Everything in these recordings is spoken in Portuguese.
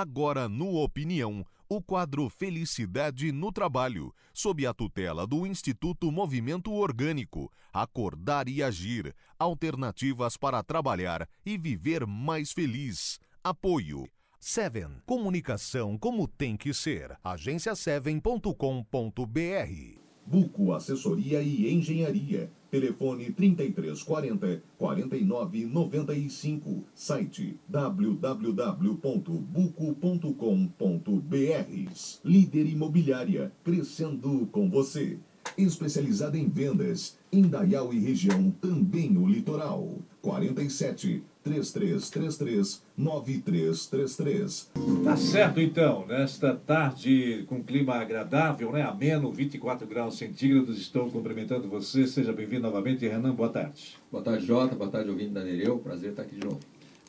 Agora no Opinião, o quadro Felicidade no Trabalho, sob a tutela do Instituto Movimento Orgânico. Acordar e agir. Alternativas para trabalhar e viver mais feliz. Apoio. Seven. Comunicação como tem que ser. Agência7.com.br. Buco Assessoria e Engenharia. Telefone 3340 4995. Site www.buco.com.br. Líder Imobiliária. Crescendo com você. Especializada em vendas. Indaial e região, também o litoral. 47 3333 9333. Tá certo então, nesta tarde com clima agradável, né? Ameno, 24 graus centígrados. Estou cumprimentando você. Seja bem-vindo novamente, Renan. Boa tarde. Boa tarde, Jota. Boa tarde, ouvinte da Nereu. Prazer estar aqui de novo.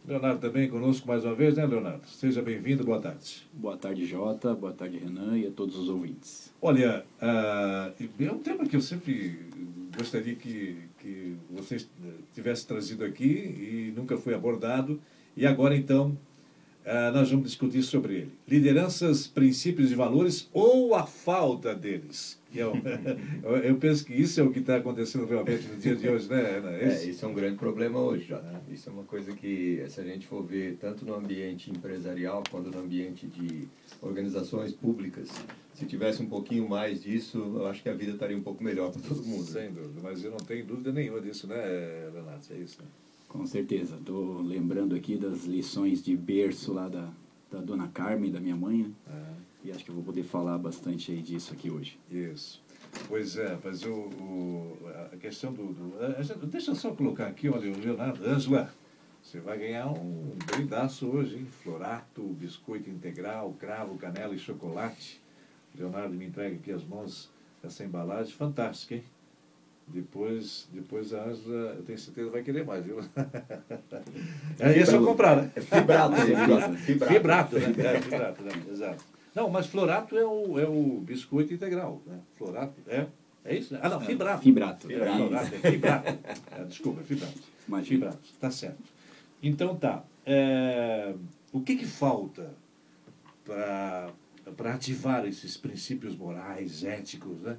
Leonardo também conosco mais uma vez, né, Leonardo? Seja bem-vindo, boa tarde. Boa tarde, Jota. Boa tarde, Renan e a todos os ouvintes. Olha, uh, é um tema que eu sempre gostaria que, que você tivesse trazido aqui e nunca foi abordado. E agora, então, uh, nós vamos discutir sobre ele. Lideranças, princípios e valores ou a falta deles. Eu, eu penso que isso é o que está acontecendo realmente no dia de hoje, né, Ana? É, isso é um grande problema hoje, já. Isso é uma coisa que, se a gente for ver tanto no ambiente empresarial quanto no ambiente de organizações públicas, se tivesse um pouquinho mais disso, eu acho que a vida estaria um pouco melhor para todo mundo. Sem dúvida, mas eu não tenho dúvida nenhuma disso, né, Renato? É isso, né? Com certeza. Estou lembrando aqui das lições de berço lá da, da dona Carmen, da minha mãe, né? É. E acho que eu vou poder falar bastante aí disso aqui hoje. Isso. Pois é, mas o, o a questão do, do, Deixa eu só colocar aqui, olha, o Leonardo Ângela, você vai ganhar um brindaço hoje, hein? Florato, biscoito integral, cravo, canela e chocolate. O Leonardo me entrega aqui as mãos essa embalagem fantástica, hein? Depois, depois a Ângela, eu tenho certeza, vai querer mais, viu? É esse eu comprar, né? É fibrato, fibrato. Fibrato, né? É, fibrato, né? Exato. Não, mas florato é o, é o biscoito integral. Né? Florato é. É isso? Né? Ah, não, fibrato. Fibrato. Fibrato, fibrato, é fibrato. É, desculpa, é fibrato. Imagina. Fibrato, tá certo. Então tá. É, o que, que falta para ativar esses princípios morais, éticos, né?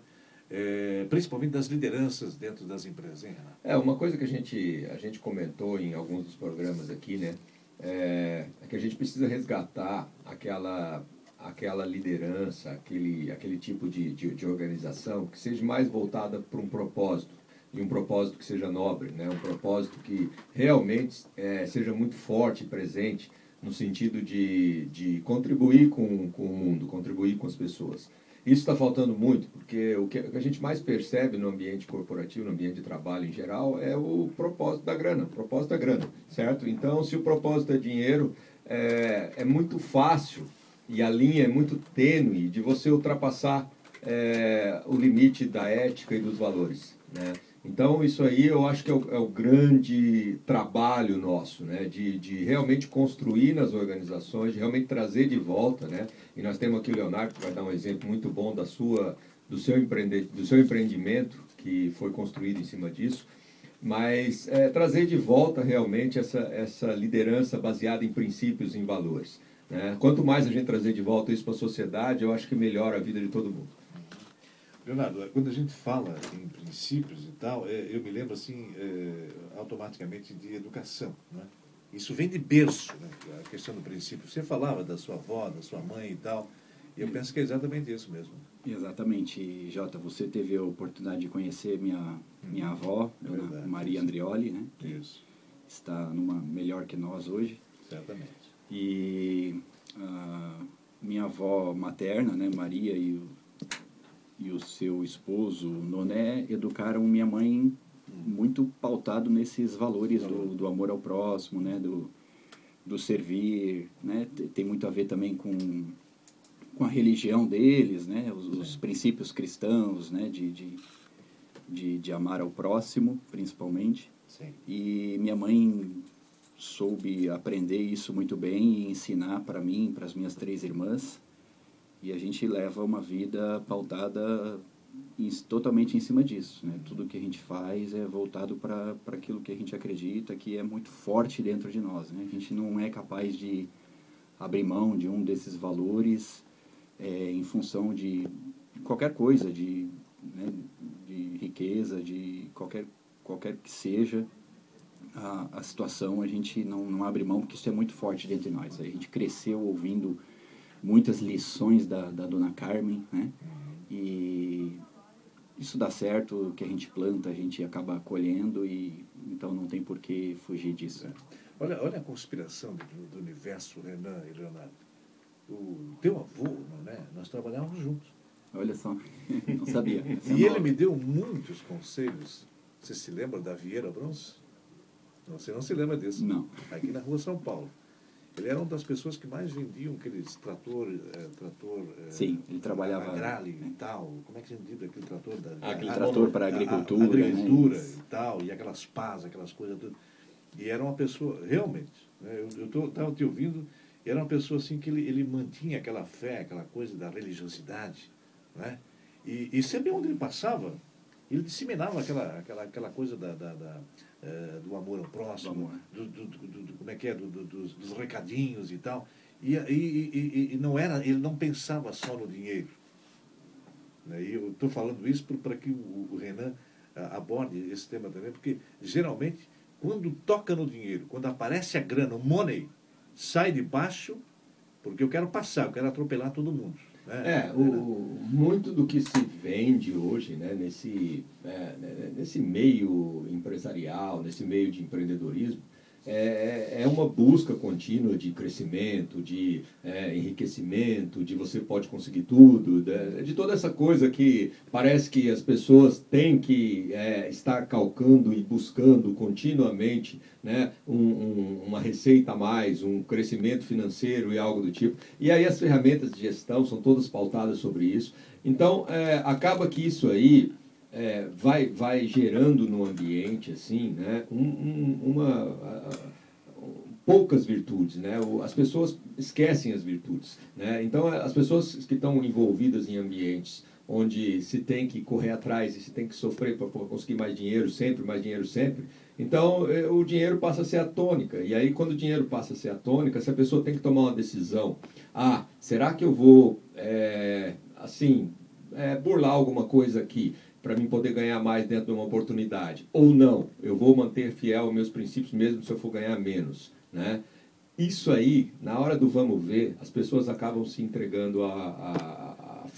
É, principalmente das lideranças dentro das empresas, hein, Renato? É, uma coisa que a gente, a gente comentou em alguns dos programas aqui, né? É, é que a gente precisa resgatar aquela aquela liderança, aquele, aquele tipo de, de, de organização que seja mais voltada para um propósito, e um propósito que seja nobre, né? um propósito que realmente é, seja muito forte e presente no sentido de, de contribuir com, com o mundo, contribuir com as pessoas. Isso está faltando muito, porque o que a gente mais percebe no ambiente corporativo, no ambiente de trabalho em geral, é o propósito da grana, propósito da grana, certo? Então, se o propósito é dinheiro, é, é muito fácil e a linha é muito tênue de você ultrapassar é, o limite da ética e dos valores. Né? Então, isso aí eu acho que é o, é o, grande trabalho nosso, né? de, de realmente construir nas organizações, de realmente trazer de volta. Né? E nós temos aqui o Leonardo, que vai dar um exemplo muito bom da sua, do, seu empreende, do seu empreendimento, que foi construído em cima disso. Mas é, trazer de volta realmente essa, essa liderança baseada em princípios e em valores. Né? Quanto mais a gente trazer de volta isso para a sociedade, eu acho que melhora a vida de todo mundo. Leonardo, quando a gente fala em princípios e tal, é, eu me lembro assim é, automaticamente de educação. Né? Isso vem de berço, né? a questão do princípio. Você falava da sua avó, da sua mãe e tal, e eu penso que é exatamente isso mesmo. Exatamente, Jota. Você teve a oportunidade de conhecer minha, minha hum, avó, Verdade, Maria isso. Andrioli, né? Isso. Está numa melhor que nós hoje. Certamente. E a minha avó materna, né, Maria, e o, e o seu esposo, Noné, educaram minha mãe muito pautado nesses valores do, do amor ao próximo, né, do, do servir, né, tem muito a ver também com, com a religião deles, né, os, os princípios cristãos, né, de, de, de, de amar ao próximo, principalmente. Sim. E minha mãe soube aprender isso muito bem e ensinar para mim, para as minhas três irmãs. E a gente leva uma vida pautada em, totalmente em cima disso. Né? Tudo que a gente faz é voltado para aquilo que a gente acredita, que é muito forte dentro de nós. Né? A gente não é capaz de abrir mão de um desses valores é, em função de qualquer coisa, de, né, de riqueza, de qualquer, qualquer que seja a, a situação, a gente não, não abre mão, porque isso é muito forte dentro de nós. A gente cresceu ouvindo muitas lições da, da dona Carmen, né? E isso dá certo, o que a gente planta, a gente acaba colhendo e então não tem por que fugir disso. É. Olha, olha a conspiração do, do universo, Renan e Leonardo. O teu avô, né? Nós trabalhávamos juntos. Olha só, não sabia. e ele me deu muitos conselhos. Você se lembra da Vieira Bronze? Você não se lembra disso? Não. Aqui na rua São Paulo. Ele era uma das pessoas que mais vendiam aqueles trator... É, trator é, Sim, ele trabalhava... Agrale e tal. Como é que se diz aquele trator? Da, aquele trator para a agricultura. A, a agricultura né? e tal. E aquelas pás, aquelas coisas tudo. E era uma pessoa, realmente, né, eu estava te ouvindo, era uma pessoa assim que ele, ele mantinha aquela fé, aquela coisa da religiosidade. Né? E, e sempre onde ele passava, ele disseminava aquela, aquela, aquela coisa da, da, da uh, do amor ao próximo, amor. Do, do, do, como é que é, dos, dos, recadinhos e tal. E, e, e, e, não era, ele não pensava só no dinheiro. Né? E eu estou falando isso para que o, o Renan uh, aborde esse tema também, porque geralmente, quando toca no dinheiro, quando aparece a grana, o money, sai de baixo, porque eu quero passar, eu quero atropelar todo mundo. Né? É, o, muito do que se vende hoje, né, nesse, é, nesse meio empresarial, nesse meio de empreendedorismo, é, é uma busca contínua de crescimento, de é, enriquecimento, de você pode conseguir tudo, de, de, toda essa coisa que parece que as pessoas têm que é, estar calcando e buscando continuamente né, um, um, uma receita a mais, um crescimento financeiro e algo do tipo. E aí as ferramentas de gestão são todas pautadas sobre isso. Então, é, acaba que isso aí é, vai, vai gerando no ambiente assim, né, um, um, uma, uh, poucas virtudes. Né? As pessoas esquecem as virtudes. Né? Então, as pessoas que estão envolvidas em ambientes onde se tem que correr atrás e se tem que sofrer para conseguir mais dinheiro sempre, mais dinheiro sempre, então é, o dinheiro passa a ser a tônica. E aí, quando o dinheiro passa a ser a tônica, se a pessoa tem que tomar uma decisão, ah, será que eu vou, é, assim, é, burlar alguma coisa aqui? Para mim poder ganhar mais dentro de uma oportunidade. Ou não, eu vou manter fiel aos meus princípios mesmo se eu for ganhar menos. Né? Isso aí, na hora do vamos ver, as pessoas acabam se entregando a, a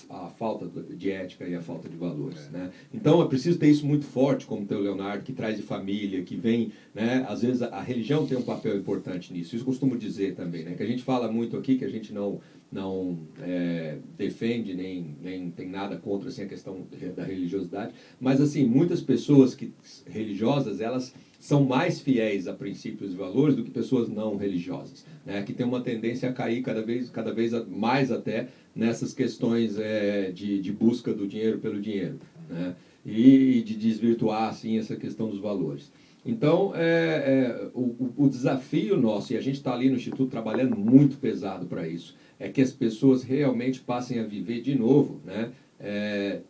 a, falta de ética e a falta de valores. É. Né? Então é preciso ter isso muito forte, como tem o Leonardo, que traz de família, que vem, né? às vezes a, a, religião tem um papel importante nisso. Isso costumo dizer também, né? que a gente fala muito aqui, que a gente não, não é, defende nem, nem tem nada contra assim, a questão da religiosidade, mas assim, muitas pessoas que, religiosas, elas são mais fiéis a princípios e valores do que pessoas não religiosas, né? que tem uma tendência a cair cada vez, cada vez mais até nessas questões é, de, de busca do dinheiro pelo dinheiro né? e de desvirtuar assim essa questão dos valores. Então, é, é o, o desafio nosso, e a gente está ali no Instituto trabalhando muito pesado para isso, é que as pessoas realmente passem a viver de novo, né? É,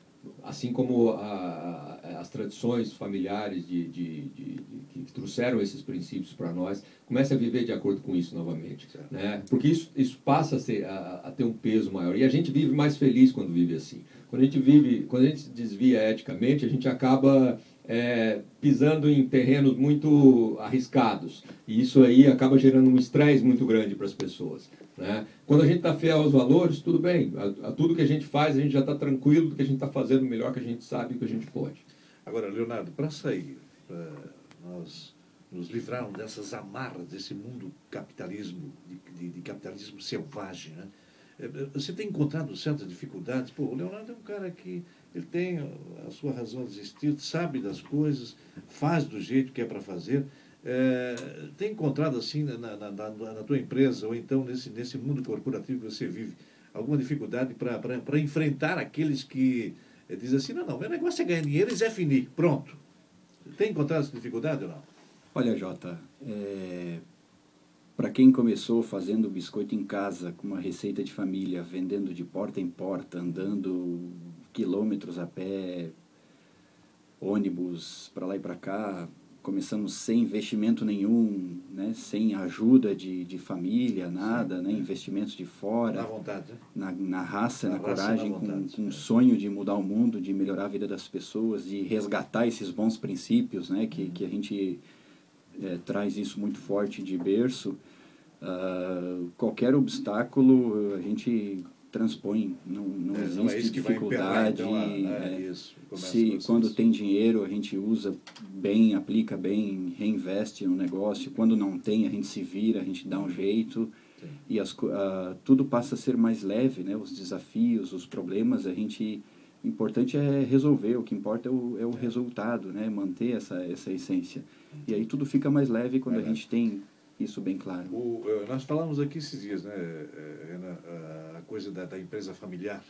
assim como a, a, as tradições familiares de, de, de, que trouxeram esses princípios para nós, comece a viver de acordo com isso novamente. Né? Porque isso, isso passa a, ser, a, ter um peso maior. E a gente vive mais feliz quando vive assim. Quando a gente vive, quando a gente desvia eticamente, a gente acaba é, pisando em terrenos muito arriscados. E isso aí acaba gerando um estresse muito grande para as pessoas. Né? Quando a gente está fiel aos valores, tudo bem. A, a, tudo que a gente faz, a gente já está tranquilo do que a gente está fazendo melhor que a gente sabe e que a gente pode. Agora, Leonardo, para sair, para nós nos livrarmos dessas amarras desse mundo capitalismo, de, de, de capitalismo selvagem, né? É, é, você tem encontrado certas dificuldades? Pô, o Leonardo é um cara que ele tem a sua razão de existir, sabe das coisas, faz do jeito que é para fazer. É, tem encontrado assim na, na, na, na, tua empresa ou então nesse, nesse mundo corporativo que você vive alguma dificuldade para enfrentar aqueles que é, dizem assim, não, não, meu negócio é ganhar dinheiro e Zé Fini, pronto. Tem encontrado essa dificuldade ou não? Olha, Jota, é, para quem começou fazendo biscoito em casa, com uma receita de família, vendendo de porta em porta, andando quilômetros a pé, ônibus para lá e para cá, começamos sem investimento nenhum, né? sem ajuda de, de família, nada, Sim, né? é. investimentos de fora, Na vontade, né? na, na raça, Na na, raça, coragem, na com, vontade, com é. um sonho de mudar o mundo, de melhorar a vida das pessoas, de resgatar esses bons princípios, né? que, que a gente eh, traz isso muito forte de berço. Ah, qualquer obstáculo a gente transpõe, não, não É, existe não é isso dificuldade. então, a- é, é, isso, se quando vocês. tem dinheiro a gente usa bem, aplica bem, reinveste no negócio. Quando não tem a gente se vira, a gente dá um jeito Sim. e as, ah, tudo passa a ser mais leve, né? Os desafios, os problemas, a gente o importante é resolver. O que importa é o, é o resultado, né? Manter essa essa essência. E aí tudo fica mais leve quando a Verdade. gente tem isso bem claro. O, eh, nós falamos aqui esses dias, né, eh, Renan, a- coisa da, da empresa familiar.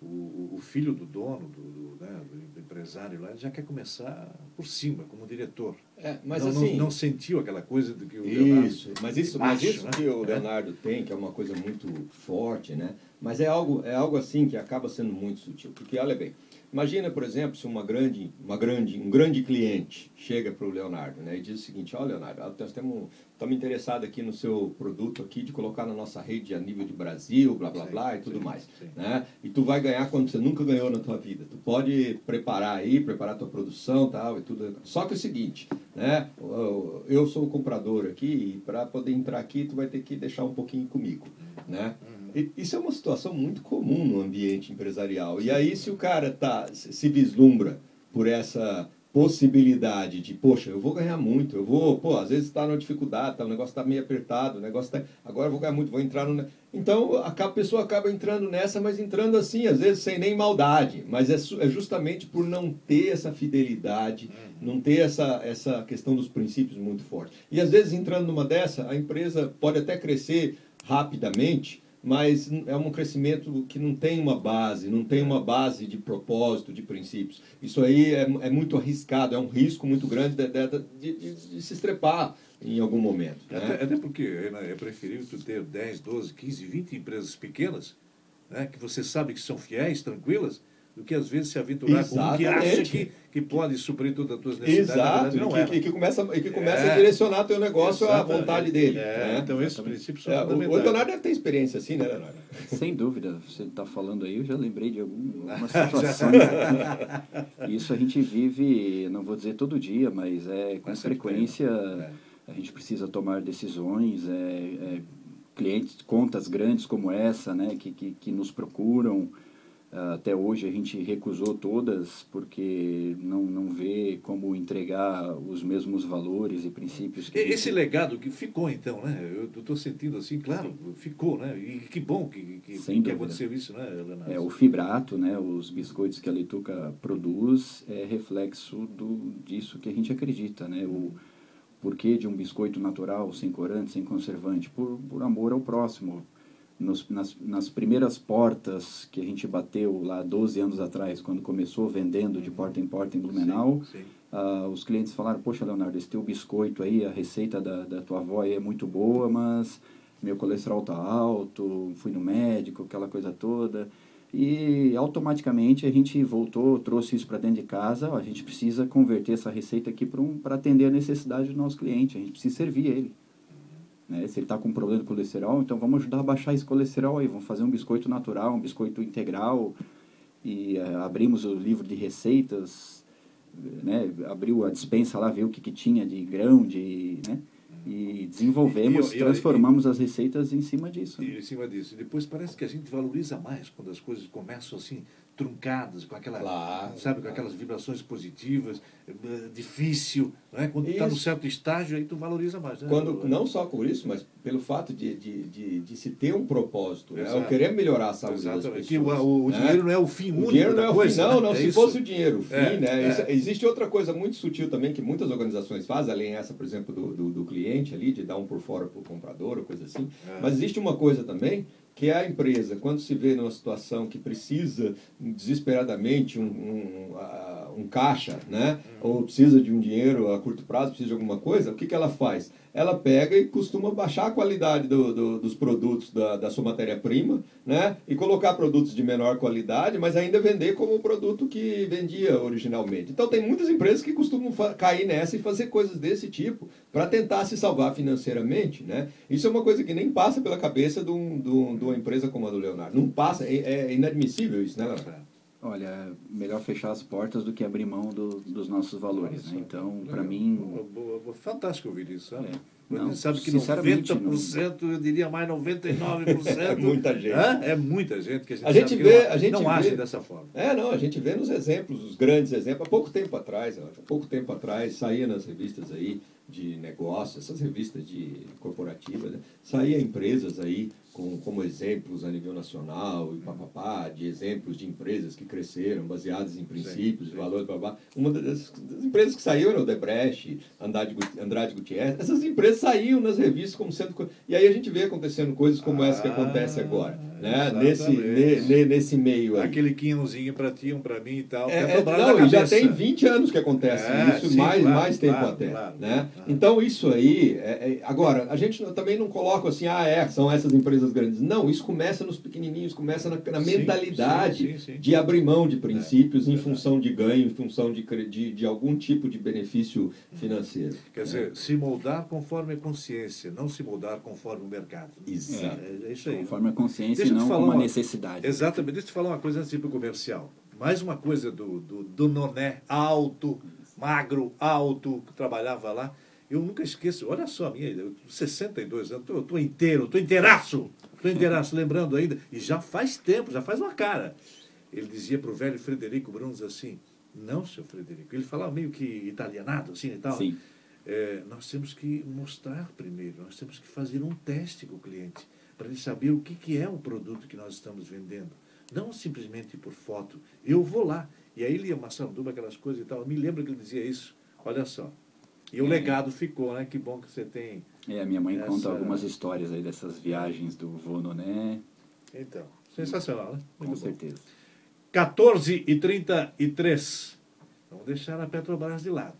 O, o- filho do dono, do, do, né, do empresário lá, ele já quer começar por cima, como diretor. É, mas não, assim... não, não sentiu aquela coisa do que o Leonardo... Isso, mas isso, mas isso né? que o Leonardo tem, que é uma coisa muito forte, né? Mas é algo, é algo assim que acaba sendo muito sutil. Porque, olha bem, imagina, por exemplo, se uma grande, uma grande, um grande cliente chega para o Leonardo né, e diz o seguinte, ó Leonardo, nós temos, estamos interessados aqui no seu produto aqui, de colocar na nossa rede a nível de Brasil, blá, blá, Sim, blá, e tudo sim, mais. sim. Né? E tu vai ganhar quando você nunca ganhou na tua vida. Tu pode preparar aí, preparar tua produção tal, e tudo. Só que é o seguinte, né? eu- sou o comprador aqui e para poder entrar aqui tu vai ter que deixar um pouquinho comigo, né? E Isso é uma situação muito comum no ambiente empresarial. E aí se o cara tá se vislumbra por essa possibilidade de, poxa, eu vou ganhar muito, eu vou, pô, às vezes está numa dificuldade, tá, o negócio está meio apertado, o negócio tá, agora eu vou ganhar muito, vou entrar no... Então a pessoa acaba entrando nessa, mas entrando assim, às vezes sem nem maldade, mas é, é justamente por não ter essa fidelidade, não ter essa, essa questão dos princípios muito forte. E às vezes entrando numa dessa, a empresa pode até crescer rapidamente, mas é um crescimento que não tem uma base, não tem uma base de propósito, de princípios. Isso aí é, é muito arriscado, é um risco muito grande de, de, de- de se estrepar em algum momento. né? Até, até porque é preferível tu ter 10, 12, 15, 20 empresas pequenas, né, que você sabe que são fiéis, tranquilas, do que às vezes se aventurar com um que acha Exatamente. que, que pode suprir todas as tuas necessidades. Exato, verdade, e não que, é. e que começa, e que começa É. a direcionar teu negócio à Exatamente. vontade dele. É, né? Então esses princípios são É, o, o fundamentais. Leonardo deve ter experiência assim, né, Leonardo? Sem dúvida, você está falando aí, eu já lembrei de algum- alguma situação. Isso a gente vive, não vou dizer todo dia, mas é com frequência né? a gente precisa tomar decisões, é, é, clientes, contas grandes como essa, né, que, que, que nos procuram. Ah, Até hoje a gente recusou todas porque não, não vê como entregar os mesmos valores e princípios que a E- gente- Esse legado que ficou, então, né? Eu estou sentindo assim, claro, ficou, né? E que bom que, que, que aconteceu isso, né, Leonardo? É, o fibrato, né, os biscoitos que a Leituca produz, é reflexo do, disso que a gente acredita, né? O porquê de um biscoito natural, sem corante, sem conservante, por, por amor ao próximo. Nos, nas, nas primeiras portas que a gente bateu lá 12 anos atrás, quando começou vendendo de porta em porta em Blumenau, Sim, sim. ah, os clientes falaram, poxa, Leonardo, esse teu biscoito aí, a receita da, da tua avó aí é muito boa, mas meu colesterol tá alto, fui no médico, aquela coisa toda. E automaticamente a gente voltou, trouxe isso para dentro de casa, ó, a gente precisa converter essa receita aqui para um, atender a necessidade do nosso cliente, a gente precisa servir ele. Né? Se ele está com problema de colesterol, então vamos ajudar a baixar esse colesterol aí, vamos fazer um biscoito natural, um biscoito integral, e eh, abrimos o livro de receitas, né, abriu a dispensa lá, viu o que, que tinha de grão, de, né, e desenvolvemos, E- e- e- transformamos as receitas em cima disso. né? E em cima disso. E depois parece que a gente valoriza mais quando as coisas começam assim, truncadas, com aquela, Claro, sabe, com aquelas vibrações positivas, eh, difícil, não é? Quando está no certo estágio, aí tu valoriza mais, né? Quando, não só por isso, mas pelo fato de, de, de, de se ter um propósito. Né? Eu querer melhorar a saúde das pessoas. Que o, o né? dinheiro não é o fim único O dinheiro não da é o coisa, fim, não, né? não. É se isso. fosse o dinheiro o fim, É, né? é. Isso- existe outra coisa muito sutil também que muitas organizações fazem, além essa, por exemplo, do, do, do cliente ali, de dar um por fora para o comprador ou coisa assim. É. Mas existe uma coisa também que a empresa, quando se vê numa situação que precisa desesperadamente um, um, um caixa, né? ou precisa de um dinheiro a curto prazo, precisa de alguma coisa, o que, que ela faz? ela pega e costuma baixar a qualidade do, do, dos produtos da, da sua matéria-prima, né? E colocar produtos de menor qualidade, mas ainda vender como o produto que vendia originalmente. Então tem muitas empresas que costumam cair nessa e fazer coisas desse tipo para tentar se salvar financeiramente, né? Isso é uma coisa que nem passa pela cabeça de, um, de, um, de uma empresa como a do Leonardo. Não passa, é, é inadmissível isso, né, Leonardo? Olha, melhor fechar as portas do que abrir mão do, dos nossos valores. Né? Então, para mim. Boa, boa, fantástico ouvir isso. Né? É. Não, sabe que 90%, não... eu diria mais 99%. é muita gente. É muita gente que a gente, a gente vê, não, a gente não vê, age dessa forma. É, não, a gente vê nos exemplos, os grandes exemplos. Há pouco tempo atrás, há pouco tempo atrás, saía nas revistas aí de negócios, essas revistas de corporativas, né? saía empresas aí com, como exemplos a nível nacional e papapá, de exemplos de empresas que cresceram baseadas em princípios, sim, sim. valores, papapá. Uma das, das, empresas que saiu era o Debrecht, Andrade, Andrade Gutierrez. Essas empresas saíam nas revistas como sendo... E aí a gente vê acontecendo coisas como ah, essa que acontece agora, né? Nesse, ne, nesse meio aí. Aquele quinhozinho para ti, um para mim e tal. É, é, não, e já tem 20 anos que acontece é, isso, sim, mais, claro, mais tempo claro, até. Claro, né? Então isso aí... É, é, agora, a gente também não coloca assim, ah, é, são essas empresas empresas grandes. Não, isso começa nos pequenininhos, começa na, na sim, mentalidade sim, sim, de abrir mão de princípios é, em função de ganho, em função de, de, de algum tipo de benefício financeiro. Quer dizer, se moldar conforme a consciência, não se moldar conforme o mercado. Exato. É, é isso aí. Conforme a consciência e não como a necessidade. Exatamente. Deixa eu te falar uma coisa antes de ir para o comercial. Mais uma coisa do, do, do Noné, alto, magro, alto, que trabalhava lá. Eu nunca esqueço, olha só a minha, eu, 62 anos, eu estou inteiro, estou inteiraço, inteiraço, lembrando ainda, e já faz tempo, já faz uma cara. Ele dizia para o velho Frederico Bruns assim, não, seu Frederico, ele falava meio que italianado, assim e tal. Sim. É, nós temos que mostrar primeiro, nós temos que fazer um teste com o cliente, para ele saber o que, que é o produto que nós estamos vendendo. Não simplesmente por foto. Eu vou lá. E aí ele ia Massanduba, aquelas coisas e tal. Eu me lembro que ele dizia isso. Olha só, e o é. legado ficou, né? Que bom que você tem. É, a minha mãe essa... conta algumas histórias aí dessas viagens do vô Noné. Então, sensacional, né? Muito Com bom. certeza. 14 e 33. Vamos deixar a Petrobras de lado,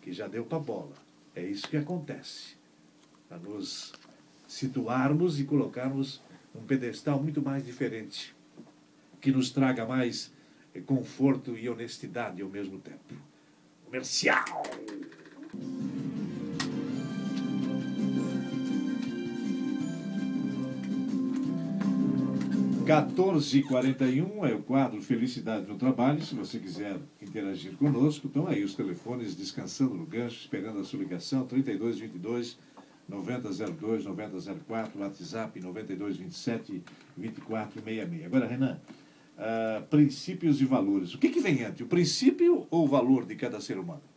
que já deu para bola. É isso que acontece. Para nos situarmos e colocarmos um pedestal muito mais diferente, que nos traga mais conforto e honestidade ao mesmo tempo. Comercial! 1441 é o quadro Felicidade no Trabalho. Se você quiser interagir conosco, estão aí os telefones descansando no gancho, esperando a sua ligação. 3222 9002 9004, WhatsApp 9227 2466. Agora, Renan, uh, princípios e valores. O que, que vem antes, o princípio ou o valor de cada ser humano?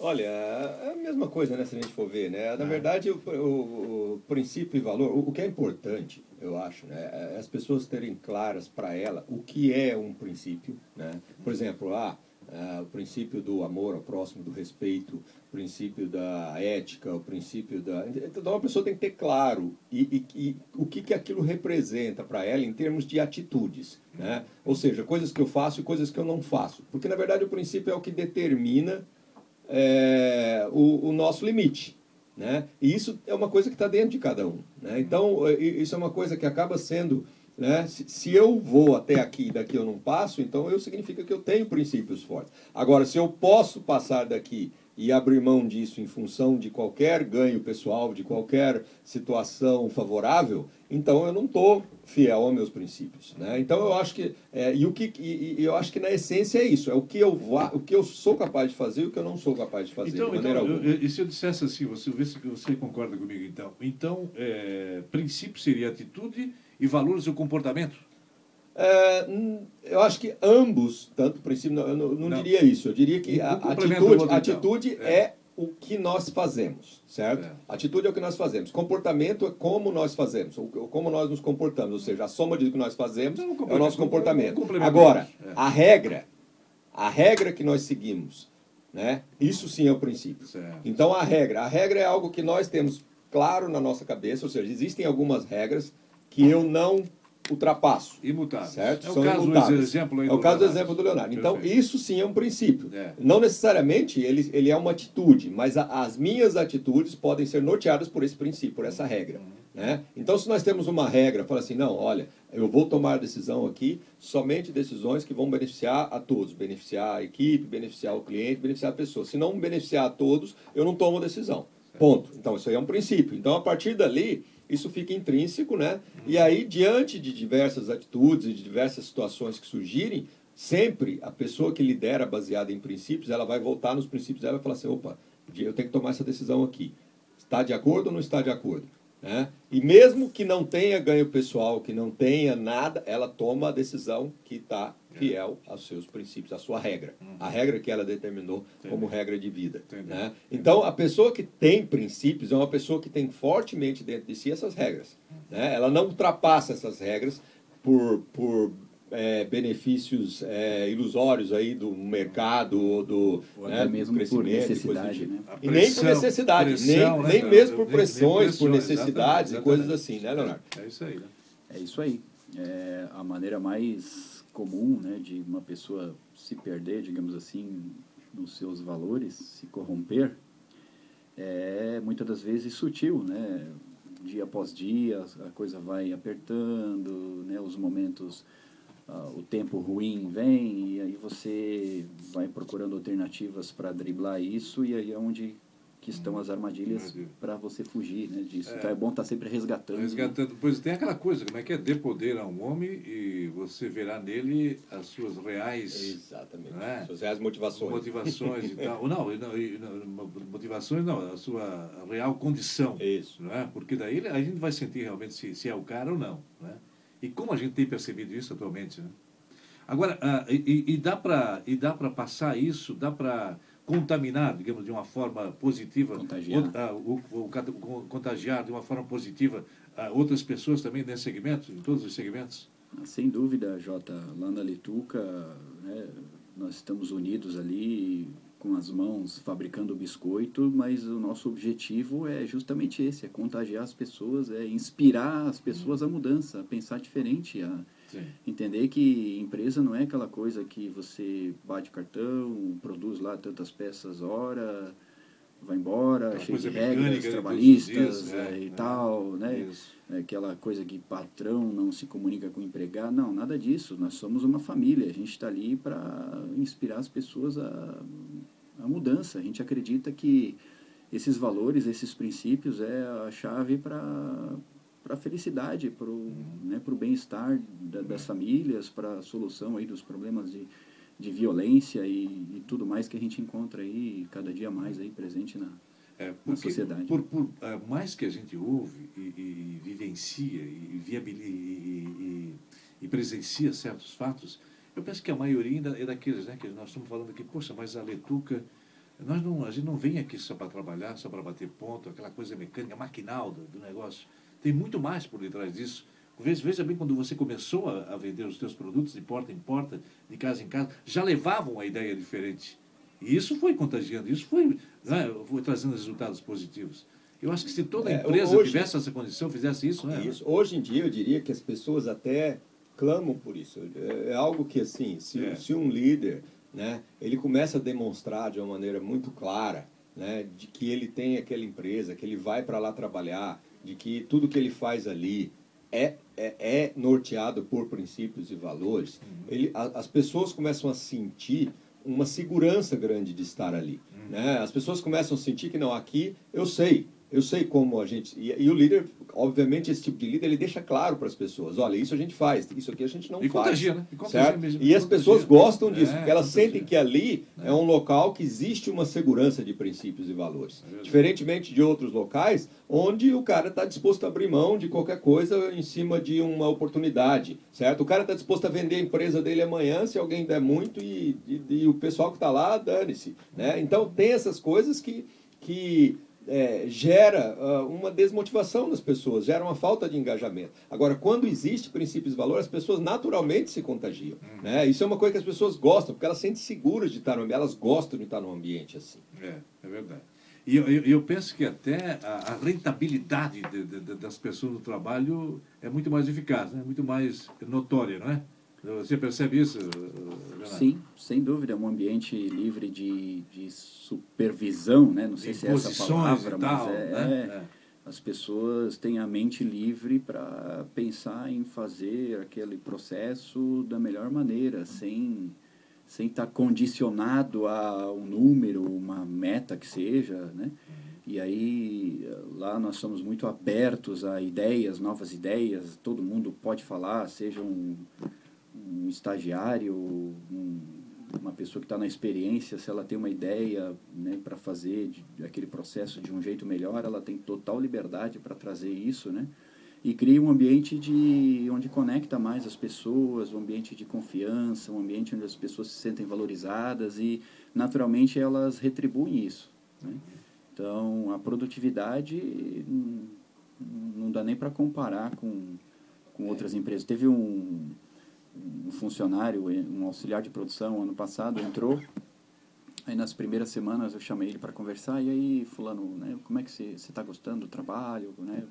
Olha, é a mesma coisa, né, se a gente for ver, né? Na é. verdade, o, o, o princípio e valor, o, o, que é importante, eu acho, né, é as pessoas terem claras para ela o que é um princípio, né? Por exemplo, ah, ah, o princípio do amor ao próximo, do respeito, o princípio da ética, o princípio da... Então, uma pessoa tem que ter claro e, e, e o que, que aquilo representa para ela em termos de atitudes, né? Ou seja, coisas que eu faço e coisas que eu não faço. Porque, na verdade, o princípio é o que determina é, o, o, nosso limite. Né? E isso é uma coisa que está dentro de cada um. Né? Então, é, isso é uma coisa que acaba sendo. Né? Se, se, eu vou até aqui e daqui eu não passo, então eu significa que eu tenho princípios fortes. Agora, se eu posso passar daqui e abrir mão disso em função de qualquer ganho pessoal, de qualquer situação favorável, então eu não estou fiel aos meus princípios. Né? Então eu acho que é, e o que e, e, eu acho que na essência é isso, é o que eu o que eu sou capaz de fazer e o que eu não sou capaz de fazer. Então, então eu, eu, e se eu dissesse assim, você vê se você concorda comigo então? Então, é, princípio seria atitude e valores o comportamento. É, eu acho que ambos, tanto o princípio, eu não, não, não, diria isso. Eu diria que a atitude, então. atitude é. é. o que nós fazemos, certo? É. Atitude é o que nós fazemos. Comportamento é como nós fazemos, ou como nós nos comportamos. Ou seja, a soma de que nós fazemos então, é o nosso comportamento. Agora, é. a regra, a regra que nós seguimos, né? Isso sim é o princípio. Certo. Então, a regra. A regra é algo que nós temos claro na nossa cabeça, ou seja, existem algumas regras que eu não ultrapasso. Imutáveis. Certo? É o São caso, imutáveis. exemplo aí É o caso do exemplo do Leonardo. Então, Perfeito. isso sim é um princípio. É. Não necessariamente ele, ele é uma atitude, mas a- as minhas atitudes podem ser norteadas por esse princípio, por essa regra. Uhum. Né? Então, se nós temos uma regra, fala assim, não, olha, eu vou tomar a decisão aqui, somente decisões que vão beneficiar a todos, beneficiar a equipe, beneficiar o cliente, beneficiar a pessoa. Se não beneficiar a todos, eu não tomo decisão. Ponto. Então, isso aí é um princípio. Então, a partir dali, isso fica intrínseco, né? E aí, diante de diversas atitudes e de diversas situações que surgirem, sempre a pessoa que lidera baseada em princípios, ela vai voltar nos princípios dela e falar assim, opa, eu tenho que tomar essa decisão aqui. Está de acordo ou não está de acordo? Né? E mesmo que não tenha ganho pessoal, que não tenha nada, ela toma a decisão que está fiel aos seus princípios, à sua regra. A regra que ela determinou como regra de vida. Entendi. Né? Então, a pessoa que tem princípios é uma pessoa que tem fortemente dentro de si essas regras. Né? Ela não ultrapassa essas regras por, por é, benefícios é, ilusórios aí do mercado ou do, Ou né, do mesmo por crescimento e coisa do necessidade, tipo. né? E nem por necessidade, pressão, nem, né, nem mesmo por pressões, por necessidades e exatamente, coisas exatamente. assim, né, Leonardo? É isso aí, né? É isso aí. É a maneira mais comum né, de uma pessoa se perder, digamos assim, nos seus valores, se corromper, é muitas das vezes sutil, né? Dia após dia, a coisa vai apertando, né? Os momentos, ah, o tempo ruim vem e aí você vai procurando alternativas para driblar isso e aí é onde que estão as armadilhas Armadilha. para você fugir né, disso. É. Então é bom estar sempre resgatando. Resgatando. Pois tem aquela coisa, como é que é? Dê poder a um homem e você verá nele as suas reais Exatamente. Né? Suas reais motivações. motivações e tal. Não, não, não, motivações não, a sua real condição. Isso. Não é? Porque daí a gente vai sentir realmente se, se é o cara ou não. Né? E como a gente tem percebido isso atualmente. Né? Agora, e, e- e dá para passar isso, dá para contaminar, digamos, de uma forma positiva, Contagiar. out- ah, o, o cata- o- contagiar de uma forma positiva ah, outras pessoas também nesse segmento, em todos os segmentos? Sem dúvida, Jota, lá na Lituca, né, nós estamos unidos ali com as mãos fabricando biscoito, mas o nosso objetivo é justamente esse, é contagiar as pessoas, é inspirar as pessoas à mudança, a pensar diferente, a Sim. entender que empresa não é aquela coisa que você bate cartão, produz lá tantas peças hora, vai embora, Aquela cheio de regras os trabalhistas dias, eh, é, e é, tal, né? É aquela coisa que patrão não se comunica com o empregado. Não, nada disso. Nós somos uma família. A gente está ali para inspirar as pessoas a, a mudança. A gente acredita que esses valores, esses princípios é a chave para para a felicidade, para o né, pro bem-estar da- das famílias, para a solução aí dos problemas de, de violência e, e tudo mais que a gente encontra aí cada dia mais aí presente na, É, na porque sociedade. Por, por ah, mais que a gente ouve e, e vivencia e, viabili- e, e- e presencia certos fatos, eu penso que a maioria ainda é daqueles, né, que nós estamos falando aqui, poxa, mas a Letuca, nós não, a gente não vem aqui só para trabalhar, só para bater ponto, aquela coisa mecânica, maquinal do, do negócio. Tem muito mais por detrás disso. Veja, veja bem, quando você começou a, a vender os seus produtos de porta em porta, de casa em casa, já levavam uma ideia diferente. E isso foi contagiando, isso foi, né, foi trazendo resultados positivos. Eu acho que se toda É, empresa hoje- tivesse essa condição, fizesse isso, né? Isso. Hoje em dia, eu diria que as pessoas até clamam por isso. É é algo que, assim, se, É. se um líder, né, ele começa a demonstrar de uma maneira muito clara, né, de que ele tem aquela empresa, que ele vai para lá trabalhar, de que tudo que ele faz ali é, é, é norteado por princípios e valores, ele, a- as pessoas começam a sentir uma segurança grande de estar ali. Né? As pessoas começam a sentir que, não, aqui eu sei, eu sei como a gente... E, e o líder, obviamente, esse tipo de líder, ele deixa claro para as pessoas, olha, isso a gente faz, isso aqui a gente não E faz. contagia, né? E contagia certo? mesmo, E as contagia. pessoas gostam disso, É, porque elas contagia. sentem que ali é. um local que existe uma segurança de princípios e valores. verdade. Diferentemente de outros locais, onde o cara está disposto a abrir mão de qualquer coisa em cima de uma oportunidade, certo? O cara está disposto a vender a empresa dele amanhã, se alguém der muito, e, e- e o pessoal que está lá, dane-se. Né? Então, tem essas coisas que, que é, gera ah, uma desmotivação nas pessoas, gera uma falta de engajamento. Agora, quando existe princípios e valores, as pessoas naturalmente se contagiam. Né? Isso é uma coisa que as pessoas gostam, porque elas se sentem seguras de estar no ambiente, elas gostam de estar num ambiente assim. É, é verdade. E eu, eu, eu penso que até a, a rentabilidade de, de, de, das pessoas no trabalho é muito mais eficaz, né? muito mais notória, não é? Você percebe isso, Leonardo? Sim, sem dúvida. É um ambiente livre de, de supervisão, né? Não sei se é essa palavra, tal, mas é, né? é, as pessoas têm a mente livre para pensar em fazer aquele processo da melhor maneira, sem sem estar tá condicionado a um número, uma meta que seja, né? E aí lá nós somos muito abertos a ideias, novas ideias. Todo mundo pode falar, seja um, um estagiário, um, uma pessoa que está na experiência, se ela tem uma ideia né, para fazer de, aquele processo de um jeito melhor, ela tem total liberdade para trazer isso, né? e cria um ambiente de onde conecta mais as pessoas, um ambiente de confiança, um ambiente onde as pessoas se sentem valorizadas e naturalmente elas retribuem isso. Né? Então a produtividade não dá nem para comparar com, com outras empresas. Teve um, um funcionário, um auxiliar de produção ano passado entrou Aí nas primeiras semanas eu chamei ele para conversar e aí fulano, né, como é que você está gostando do trabalho, né?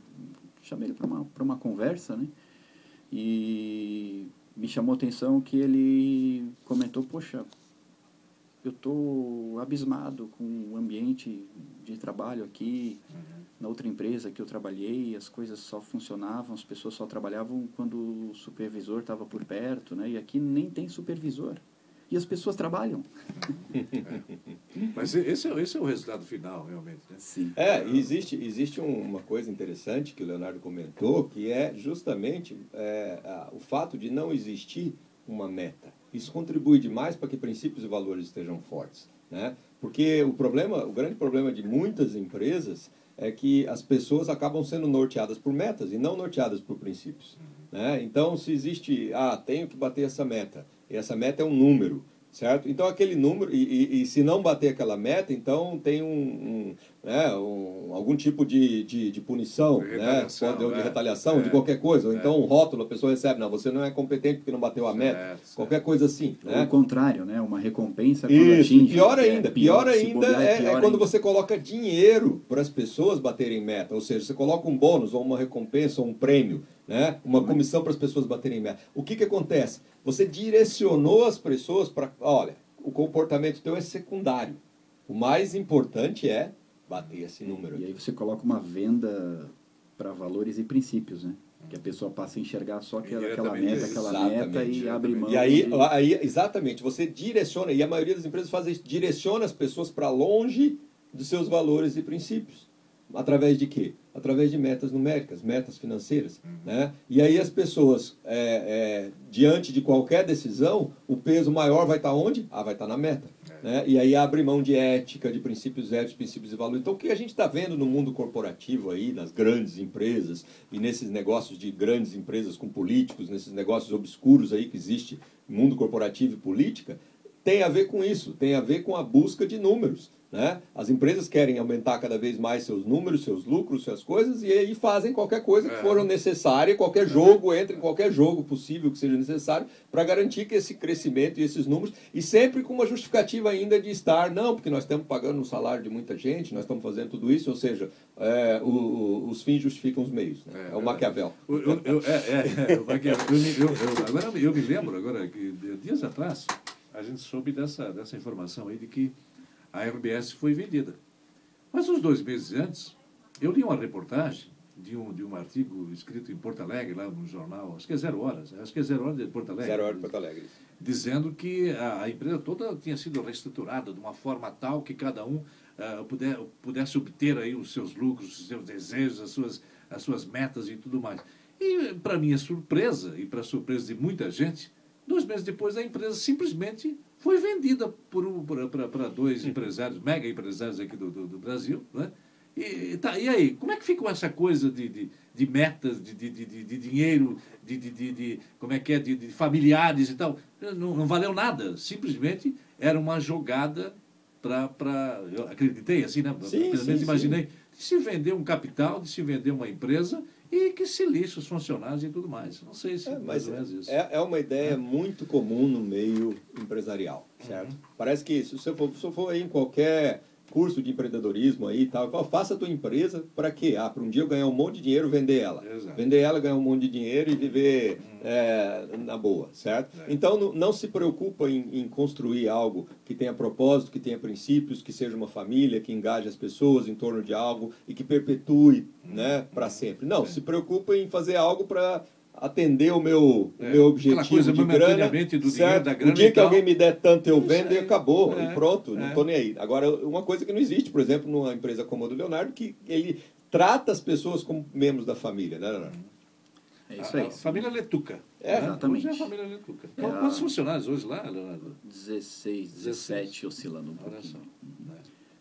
chamei ele para uma, uma conversa, né? E me chamou a atenção que ele comentou, poxa, eu estou abismado com o ambiente de trabalho aqui, uhum. Na outra empresa que eu trabalhei, as coisas só funcionavam, as pessoas só trabalhavam quando o supervisor estava por perto, né? E aqui nem tem supervisor e as pessoas trabalham. Mas esse é, esse é o resultado final, realmente. Né? Sim. É, existe, existe uma coisa interessante que o Leonardo comentou, que é justamente é, o fato de não existir uma meta. Isso contribui demais para que princípios e valores estejam fortes. Né? Porque o problema, o grande problema de muitas empresas é que as pessoas acabam sendo norteadas por metas e não norteadas por princípios. Né? Então, se existe, ah, tenho que bater essa meta, e essa meta é um número, certo? Então, aquele número, e, e, e se não bater aquela meta, então tem um, um, né, um, algum tipo de, de, de punição, de né? Pode, de é. retaliação, é, de qualquer coisa. Ou é. então um rótulo, a pessoa recebe, não, você não é competente porque não bateu a meta. Certo, qualquer coisa assim. Né? Ou o contrário, né? Uma recompensa quando Isso, atinge. Pior ainda, pior, pior ainda é, pior é, quando ainda. você coloca dinheiro para as pessoas baterem meta. Ou seja, você coloca um bônus, ou uma recompensa, ou um prêmio né? uma comissão para as pessoas baterem meta. O que, que acontece? Você direcionou as pessoas para. Olha, o comportamento teu é secundário. O mais importante é bater esse número. E aí você coloca uma venda para valores e princípios, né? Que a pessoa passa a enxergar só aquela, aquela meta, aquela exatamente, meta e abre mão. E aí, de... aí, exatamente, você direciona, e a maioria das empresas faz isso, direciona as pessoas para longe dos seus valores e princípios. Através de quê? Através de metas numéricas, metas financeiras. Né? E aí as pessoas, é, é, diante de qualquer decisão, o peso maior vai estar onde? Ah, vai estar na meta. Né? E aí abre mão de ética, de princípios éticos, princípios de valor. Então o que a gente está vendo no mundo corporativo aí, nas grandes empresas, e nesses negócios de grandes empresas com políticos, nesses negócios obscuros aí que existe mundo corporativo e política, tem a ver com isso, tem a ver com a busca de números. Né? As empresas querem aumentar cada vez mais seus números, seus lucros, suas coisas, e aí fazem qualquer coisa que é. for necessária, qualquer é. jogo, entra em qualquer jogo possível que seja necessário, para garantir que esse crescimento e esses números, e sempre com uma justificativa ainda de estar, não, porque nós estamos pagando o salário de muita gente, nós estamos fazendo tudo isso, ou seja, é, o, o, os fins justificam os meios. Né? É, é, o Maquiavel. Eu, eu, é, é, é, o Maquiavel. Eu, agora eu me lembro, agora, dias atrás, a gente soube dessa, dessa informação aí de que a RBS foi vendida. Mas uns dois meses antes, eu li uma reportagem de um, de um artigo escrito em Porto Alegre, lá no jornal, acho que é Zero Horas, acho que é Zero Horas de Porto Alegre. Zero Horas de Porto Alegre. Dizendo que a, a empresa toda tinha sido reestruturada de uma forma tal que cada um uh, puder, pudesse obter aí os seus lucros, os seus desejos, as suas, as suas metas e tudo mais. E, para minha surpresa, e para surpresa de muita gente, dois meses depois a empresa simplesmente foi vendida para dois empresários, mega empresários aqui do, do, do Brasil. Né? E, tá, e aí, como é que ficou essa coisa de, de, de metas, de, de, de, de dinheiro, de, de, de, de, como é que é, de, de familiares e tal? Não, não valeu nada, simplesmente era uma jogada para. Eu acreditei assim, né? Sim, Pelo menos imaginei, sim. de se vender um capital, de se vender uma empresa e que se lixe os funcionários e tudo mais. Não sei se é, mas é, isso. É, é uma ideia é. muito comum no meio empresarial, certo? Uhum. Parece que se você for, se for em qualquer curso de empreendedorismo aí e tal. Qual, faça a tua empresa para quê? Ah, para um dia eu ganhar um monte de dinheiro vender ela. Exato. Vender ela, ganhar um monte de dinheiro e viver é, na boa, certo? É. Então não, não se preocupa em, em construir algo que tenha propósito, que tenha princípios, que seja uma família, que engaje as pessoas em torno de algo e que perpetue né, para sempre. Não, se preocupa em fazer algo para atender o meu, É, meu objetivo coisa de grana, do dinheiro, certo? da grana o dia que tal. alguém me der tanto eu vendo e aí. acabou, É, e pronto, é. não estou nem aí. Agora, uma coisa que não existe, por exemplo, numa empresa como a do Leonardo, que ele trata as pessoas como membros da família, né, Leonardo? É isso A- aí. a família Letuca. É, né? exatamente. Hoje é a família Letuca. É Qual- Quantos a- funcionários hoje lá, Leonardo? 16, 17 oscilando um Olha pouquinho. só. né?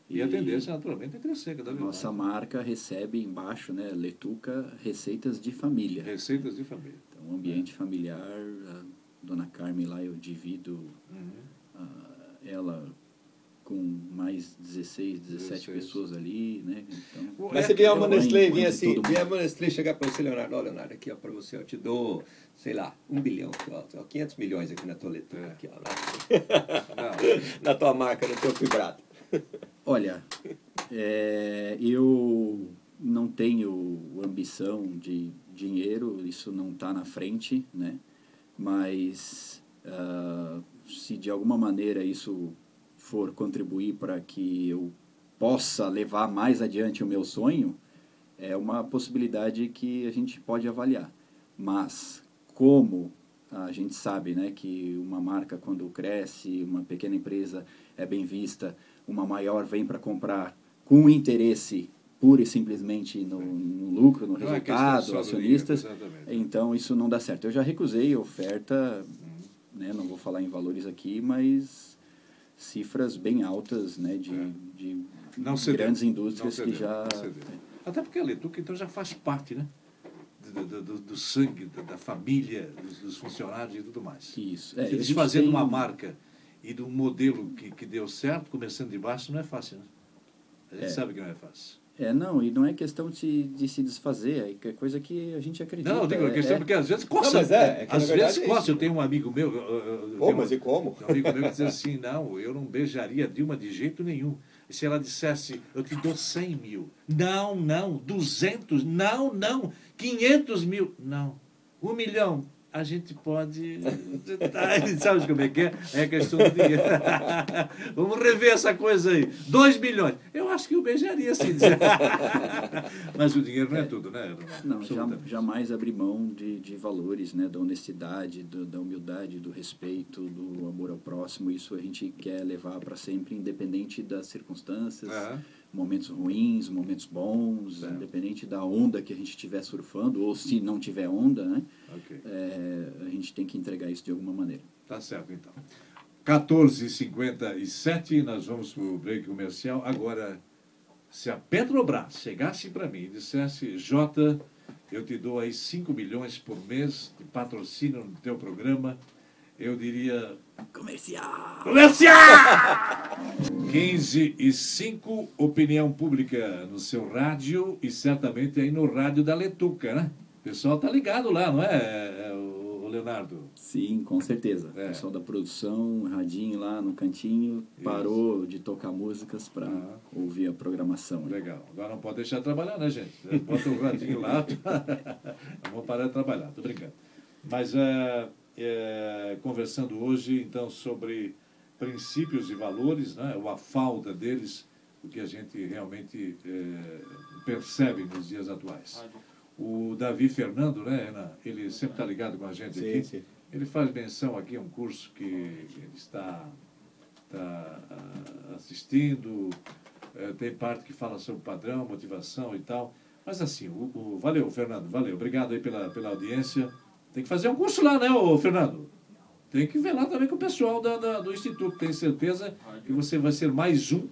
E, a E- tendência, naturalmente, é crescer cada vez Nossa mais. marca recebe embaixo, né, Letuca, receitas de família. Receitas de família. Então, ambiente familiar, a dona Carmen lá eu divido Uhum. ah, ela com mais 16, 17 16. pessoas ali, né? Então, Mas É se vier uma Nestlé de assim, vier uma Nestlé chegar para você, Leonardo, ó, Leonardo, aqui ó, para você, eu te dou, sei lá, um bilhão, aqui, ó, ó, 500 milhões aqui na tua letra, É. aqui, ó, na, na tua marca, no teu fibrado. Olha, é, eu não tenho ambição de dinheiro, isso não está na frente, né? Mas ah, se de alguma maneira isso for contribuir para que eu possa levar mais adiante o meu sonho, é uma possibilidade que a gente pode avaliar. Mas como a gente sabe, né, que uma marca quando cresce, uma pequena empresa é bem vista, uma maior vem para comprar com interesse pura e simplesmente no, no lucro, no Não é resultado, do acionistas. dinheiro, então isso não dá certo. Eu já recusei oferta, né, não vou falar em valores aqui, mas cifras bem altas, né, de, É. de Não cedeu. grandes Não indústrias cedeu, que já não. Até porque a Letuca, então, já faz parte, né? Do, do, do- sangue, da, da família, dos, dos funcionários e tudo mais. isso. É, desfazer de tem- uma marca e de um modelo que, que deu certo, começando de baixo, não é fácil, né? A gente É. sabe que não é fácil. É, não, e não é questão de, de se desfazer, é coisa que a gente acredita. Não, digo, é- questão é- porque às vezes coça. Não, mas é, é que, às vezes é coça. Eu tenho um amigo meu. tenho mas um- e como? Um amigo meu que diz assim, não, eu não beijaria a Dilma de jeito nenhum. E se ela dissesse, eu te dou 100 mil. Não, não. 200, não, não. 500 mil, não. Um milhão, a gente pode... Sabe como é que é? É a questão do dinheiro. Vamos rever essa coisa aí. 2 milhões. Eu acho que eu beijaria, sim. Mas o dinheiro não é tudo, né? Não, jamais abrir mão de, de valores, né? Da honestidade, do- da humildade, do respeito, do amor ao próximo. Isso a gente quer levar para sempre, independente das circunstâncias, Aham. Momentos ruins, momentos bons, Certo. independente da onda que a gente estiver surfando, ou se não tiver onda, né? Ok. É, a gente tem que entregar isso de alguma maneira. Tá certo, então. 14h57, nós vamos para o break comercial. Agora, se a Petrobras chegasse para mim e dissesse, Jota, eu te dou aí 5 milhões por mês de patrocínio no teu programa, eu diria, Comercial! comercial! 15 e 5, opinião pública no seu rádio e certamente aí no rádio da Letuca, né? O pessoal tá ligado lá, não é, o Leonardo? Sim, com certeza. É. O pessoal da produção, radinho lá no cantinho, parou de tocar músicas para Ah. ouvir a programação. né? Legal. Agora não pode deixar de trabalhar, né, gente? Bota o radinho lá. não vou parar de trabalhar, tô brincando. Mas é, é, conversando hoje, então, sobre princípios e valores, né? ou a falta deles, o que a gente realmente é, percebe nos dias atuais. O Davi Fernando, né, Renan? Ele sempre está ligado com a gente Sim, aqui. sim. Ele faz menção aqui a um curso que ele está, está ah, assistindo, eh, tem parte que fala sobre padrão, motivação e tal. Mas assim, o, o- valeu, Fernando, valeu. Obrigado aí pela, pela audiência. Tem que fazer um curso lá, né, ô, Fernando? Tem que ver lá também com o pessoal da, da- do Instituto. Tenho certeza que você vai ser mais um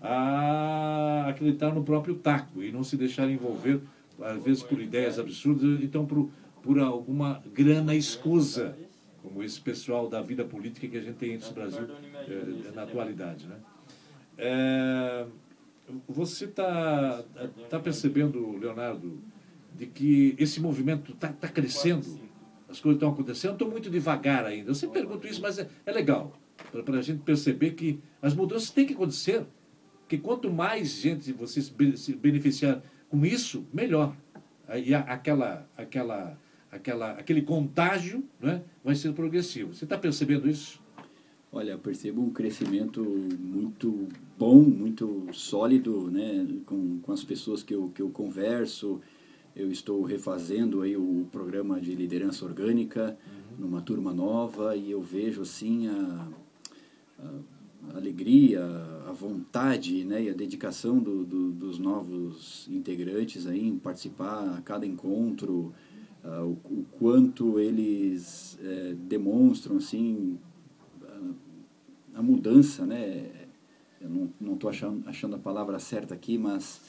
a acreditar no próprio taco e não se deixar envolver, às vezes, por ideias absurdas, então por, por alguma grana escusa, como esse pessoal da vida política que a gente tem entre o Brasil eh, na atualidade. Né? É, você está tá percebendo, Leonardo, de que esse movimento está tá crescendo? As coisas estão acontecendo? Estou muito devagar ainda. Eu sempre pergunto isso, mas é, é legal, para a gente perceber que as mudanças têm que acontecer. que quanto mais gente você se beneficiar com isso, melhor. E aquela, aquela, aquela, aquele contágio né, vai ser progressivo. Você está percebendo isso? Olha, eu percebo um crescimento muito bom, muito sólido, né, com, com as pessoas que eu, que eu converso. Eu estou refazendo aí o programa de liderança orgânica uhum. numa turma nova e eu vejo assim a, a, a alegria, a vontade né, e a dedicação do, do, dos novos integrantes aí em participar a cada encontro, uh, o, o, quanto eles é, demonstram assim a mudança, né? Eu não estou achando, achando a palavra certa aqui, mas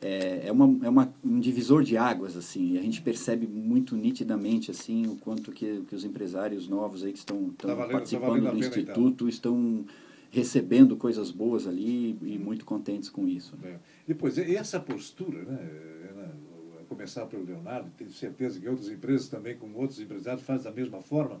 é, é, uma, é uma, um divisor de águas, assim. E a gente percebe muito nitidamente, assim, o quanto que, que os empresários novos aí que estão, estão tá valendo, tá participando tá do pena, Instituto então. estão recebendo coisas boas ali e muito contentes com isso. É. Depois, e essa postura, né? começar pelo Leonardo, tenho certeza que outras empresas também, com outros empresários, fazem da mesma forma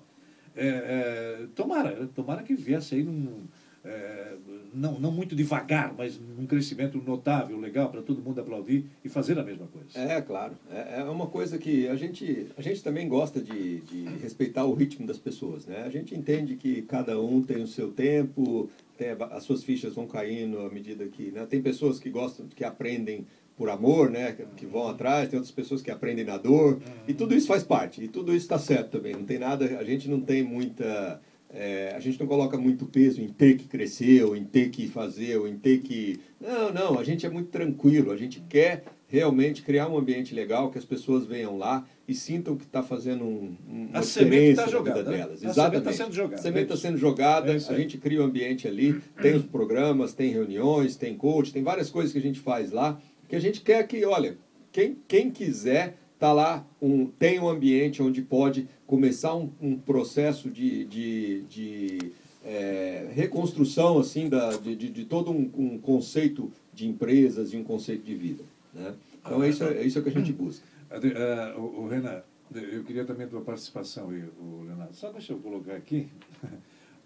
é, é, tomara, tomara que viesse aí num, é, não, não muito devagar, mas num crescimento notável, legal, para todo mundo aplaudir e fazer a mesma coisa. É, claro. É, é uma coisa que a gente, a gente também gosta de, de respeitar o ritmo das pessoas. Né? A gente entende que cada um tem o seu tempo, tem, as suas fichas vão caindo à medida que. Né? Tem pessoas que gostam, que aprendem por amor, né, que vão atrás, tem outras pessoas que aprendem na dor, e tudo isso faz parte, e tudo isso está certo também. Não tem nada, a gente não tem muita, é, a gente não coloca muito peso em ter que crescer, ou em ter que fazer, ou em ter que. Não, não, a gente é muito tranquilo, a gente quer realmente criar um ambiente legal, que as pessoas venham lá e sintam que está fazendo um, uma a diferença tá jogada, né? delas. A Exatamente. A semente está sendo jogada. A semente está sendo jogada, é a gente cria o um ambiente ali, tem os programas, tem reuniões, tem coach, tem várias coisas que a gente faz lá que a gente quer que, olha, quem, quem quiser tá lá, um, tem um ambiente onde pode começar um, um processo de, de, de é, reconstrução assim da, de, de, todo um, um, conceito de empresas e um conceito de vida. Né? Então é isso, é isso que a gente busca. Uh, o, o Renan, eu queria também a tua participação, o Leonardo. Só deixa eu colocar aqui.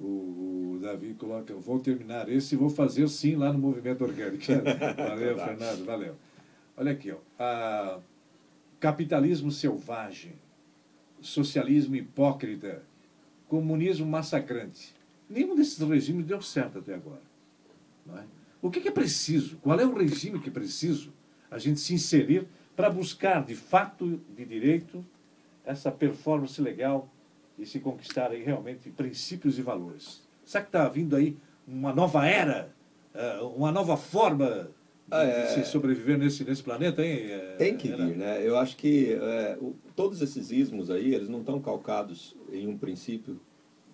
O, Davi coloca, vou terminar esse e vou fazer sim lá no Movimento Orgânico. valeu, Fernando, valeu. Olha aqui, ó. A, capitalismo selvagem, socialismo hipócrita, comunismo massacrante. Nenhum desses regimes deu certo até agora. É? O que, que é preciso? Qual é o regime que é preciso a gente se inserir para buscar, de fato, de direito, essa performance legal e se conquistar aí realmente princípios e valores. Será que está vindo aí uma nova era, eh, uma nova forma ah, é, se sobreviver nesse, nesse planeta, hein? Eh, Tem que vir, né? Eu acho que é, o, todos esses ismos aí, eles não estão calcados em um princípio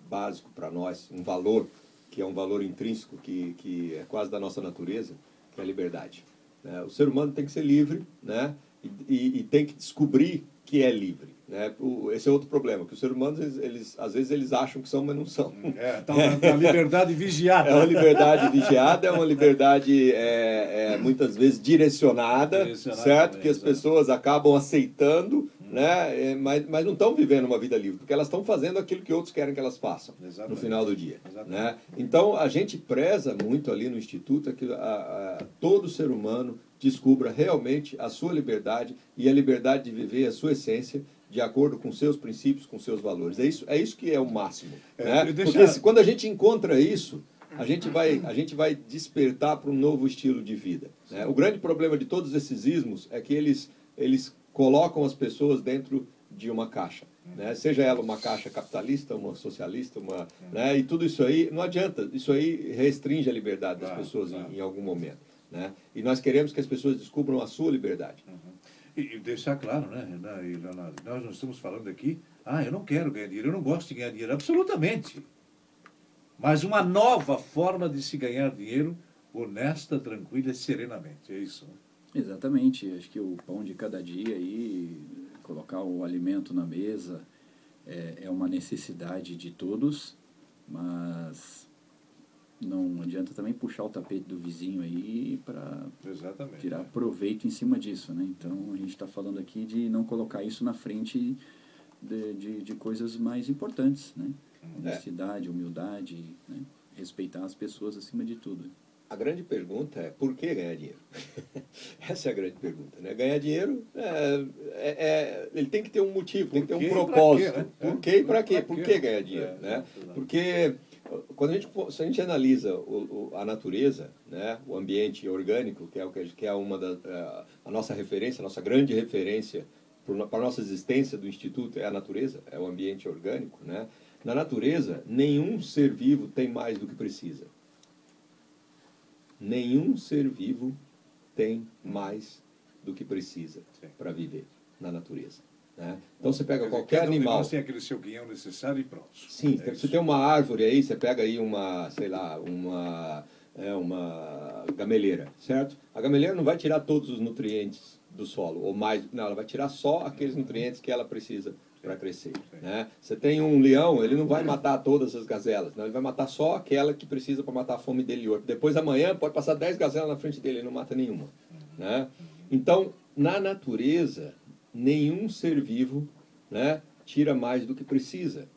básico para nós, um valor que é um valor intrínseco, que, que é quase da nossa natureza, que é a liberdade. Né? O ser humano tem que ser livre, né? E, e, e tem que descobrir que é livre. Né? Esse é outro problema, que os seres humanos, eles, eles, às vezes, eles acham que são, mas não são. É, tá uma, uma liberdade vigiada. É uma liberdade vigiada, é uma liberdade, é, é muitas vezes, direcionada, direcionada certo? Também, que as pessoas acabam aceitando, hum. né? É, mas, mas não estão vivendo uma vida livre, porque elas estão fazendo aquilo que outros querem que elas façam Exatamente. no final do dia. Né? Então, a gente preza muito ali no Instituto que a, a, todo ser humano descubra realmente a sua liberdade e a liberdade de viver a sua essência de acordo com seus princípios, com seus valores. É isso, é isso que é o máximo. É, né? deixar... Porque se, quando a gente encontra isso, a gente vai, a gente vai despertar para um novo estilo de vida. Né? O grande problema de todos esses ismos é que eles, eles colocam as pessoas dentro de uma caixa. Né? Seja ela uma caixa capitalista, uma socialista, uma, né? e tudo isso aí, não adianta, isso aí restringe a liberdade das pessoas Em, em, algum momento. Né? E nós queremos que as pessoas descubram a sua liberdade. Uhum. E, deixar claro, né, Renan e Leonardo, nós não estamos falando aqui, ah, eu não quero ganhar dinheiro, eu não gosto de ganhar dinheiro, absolutamente. Mas uma nova forma de se ganhar dinheiro honesta, tranquila e serenamente, é isso. Né? Exatamente, acho que o pão de cada dia aí, colocar o alimento na mesa é, é uma necessidade de todos, mas não adianta também puxar o tapete do vizinho aí para tirar proveito em cima disso, né? Então a gente está falando aqui de não colocar isso na frente de, de, de coisas mais importantes, né? Honestidade, humildade, né? respeitar as pessoas acima de tudo. A grande pergunta é por que ganhar dinheiro? Essa é a grande pergunta. Né? Ganhar dinheiro, é, é, é, ele tem que ter um motivo, tem que ter um propósito. Quê, né? Por que e para quê? Por que ganhar dinheiro? É, né? Porque quando a gente, se a gente analisa o, o, a natureza, né, o ambiente orgânico, que é, o que, é uma da, é, a nossa referência, a nossa grande referência para a nossa existência do Instituto é a natureza, é o ambiente orgânico. Né? Na natureza, nenhum ser vivo tem mais do que precisa nenhum ser vivo tem mais do que precisa para viver na natureza. Né? Então você pega qualquer animal. Você tem aquele seu guião necessário e pronto. Sim, é você tem uma árvore aí, você pega aí uma, sei lá, uma, é, uma gameleira, certo? A gameleira não vai tirar todos os nutrientes do solo, ou mais, não, ela vai tirar só aqueles nutrientes que ela precisa para crescer. Né? Você tem um leão, ele não vai matar todas as gazelas, não, ele vai matar só aquela que precisa para matar a fome dele hoje. Depois amanhã pode passar 10 gazelas na frente dele, ele não mata nenhuma. Né? Então, na natureza, nenhum ser vivo né, tira mais do que precisa,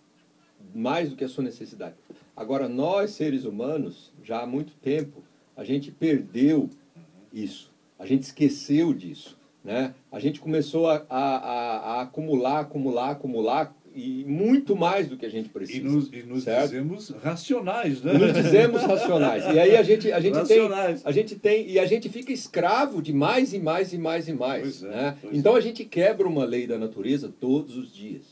mais do que a sua necessidade. Agora, nós, seres humanos, já há muito tempo, a gente perdeu isso, a gente esqueceu disso. Né? A gente começou a, a, a, acumular, acumular, acumular e muito mais do que a gente precisa. E nos, e nos dizemos racionais, né? Nos dizemos racionais. E aí a gente, a gente tem, a gente tem e a gente fica escravo de mais e mais e mais e mais. É, né? Então é. a gente quebra uma lei da natureza todos os dias,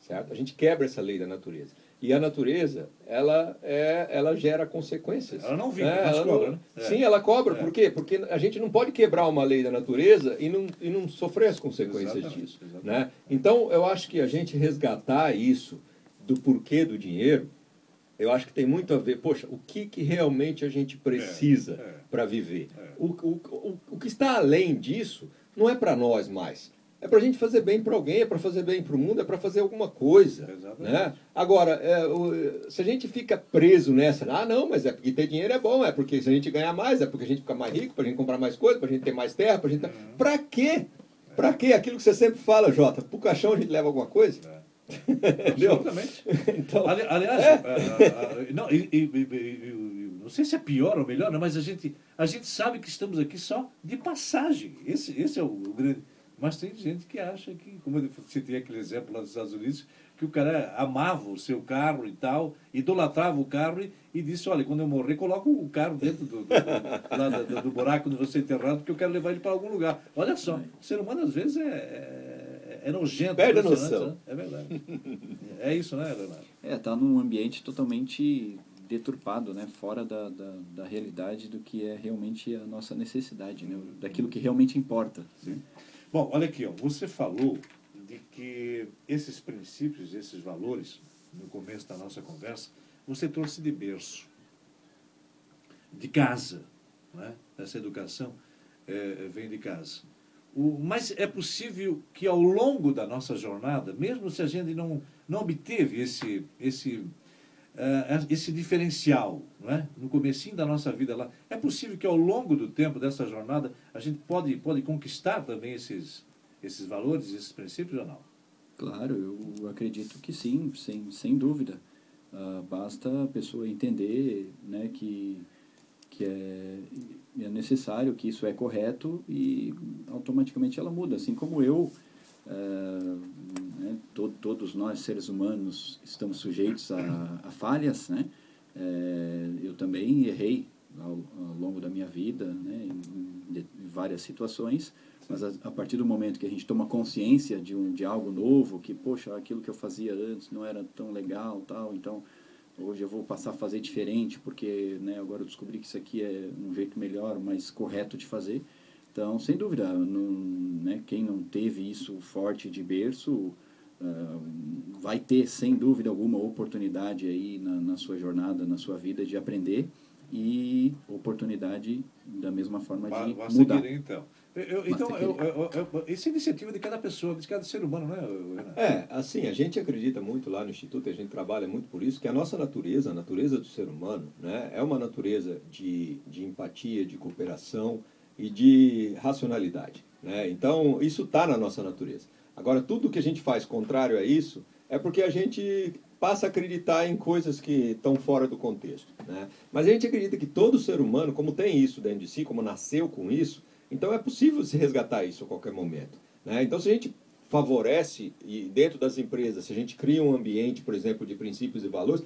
certo? A gente quebra essa lei da natureza. E a natureza, ela, é, ela gera consequências. Ela não vive, é, ela cobra, né? É. Sim, ela cobra. É. Por quê? Porque a gente não pode quebrar uma lei da natureza e não, e não sofrer as consequências exatamente, disso. Exatamente. Né? Então, eu acho que a gente resgatar isso do porquê do dinheiro, eu acho que tem muito a ver, poxa, o que, que realmente a gente precisa é, é. para viver? O, o, o, o que está além disso não é para nós mais é para a gente fazer bem para alguém, é para fazer bem para o mundo, é para fazer alguma coisa. Né? Agora, é, o, se a gente fica preso nessa, ah, não, mas é porque ter dinheiro é bom, é porque se a gente ganhar mais, é porque a gente fica mais rico, para a gente comprar mais coisas, para a gente ter mais terra, para a gente. Uhum. Para quê? Para quê? Aquilo que você sempre fala, Jota, para o caixão a gente leva alguma coisa? É. Absolutamente. então, Ali, aliás, é. uh, uh, não, e, e, e, não sei se é pior ou melhor, não, mas a gente, a gente sabe que estamos aqui só de passagem. Esse, esse é o, o grande. Mas tem gente que acha que, como eu citei aquele exemplo lá dos Estados Unidos, que o cara amava o seu carro e tal, idolatrava o carro e, e disse, olha, quando eu morrer, coloca o carro dentro do, do, do, do, do buraco onde você é enterrado, porque eu quero levar ele para algum lugar. Olha só, o ser humano às vezes é, é, é nojento. Perde a noção. Né? É verdade. É isso, né, Leonardo? É, está num ambiente totalmente deturpado, né? fora da, da, da, realidade do que é realmente a nossa necessidade, né? daquilo que realmente importa. Sim. Bom, olha aqui, ó, você falou de que esses princípios, esses valores, no começo da nossa conversa, você trouxe de berço, de casa, né? essa educação é, vem de casa. O, mas é possível que ao longo da nossa jornada, mesmo se a gente não, não obteve esse, esse uh, esse diferencial, é? no comecinho da nossa vida lá. É possível que ao longo do tempo dessa jornada a gente pode, pode conquistar também esses, esses valores, esses princípios ou não? Claro, eu acredito que sim, sem, sem dúvida. Uh, basta a pessoa entender né, que, que é, é necessário, que isso é correto e automaticamente ela muda. Assim como eu Uh, né, to, todos nós, seres humanos, estamos sujeitos a, a falhas. Né? Uh, eu também errei ao, ao, longo da minha vida, né, em, em várias situações, mas a, a, partir do momento que a gente toma consciência de, um, de algo novo, que, poxa, aquilo que eu fazia antes não era tão legal, tal, então hoje eu vou passar a fazer diferente, porque né, agora eu descobri que isso aqui é um jeito melhor, mais correto de fazer. Então, sem dúvida, não, né, quem não teve isso forte de berço uh, vai ter, sem dúvida alguma, oportunidade aí na, na, sua jornada, na sua vida de aprender e oportunidade da mesma forma de vai, mudar. Seguir, então. Eu, então, eu, eu, essa é iniciativa de cada pessoa, de cada ser humano, né, Renato? É, assim, a gente acredita muito lá no Instituto, a gente trabalha muito por isso, que a nossa natureza, a natureza do ser humano, né, é uma natureza de, de empatia, de cooperação, e de racionalidade. Né? Então, isso está na nossa natureza. Agora, tudo que a gente faz contrário a isso é porque a gente passa a acreditar em coisas que estão fora do contexto. Né? Mas a gente acredita que todo ser humano, como tem isso dentro de si, como nasceu com isso, então é possível se resgatar isso a qualquer momento. Né? Então, se a gente favorece, e dentro das empresas, se a gente cria um ambiente, por exemplo, de princípios e valores,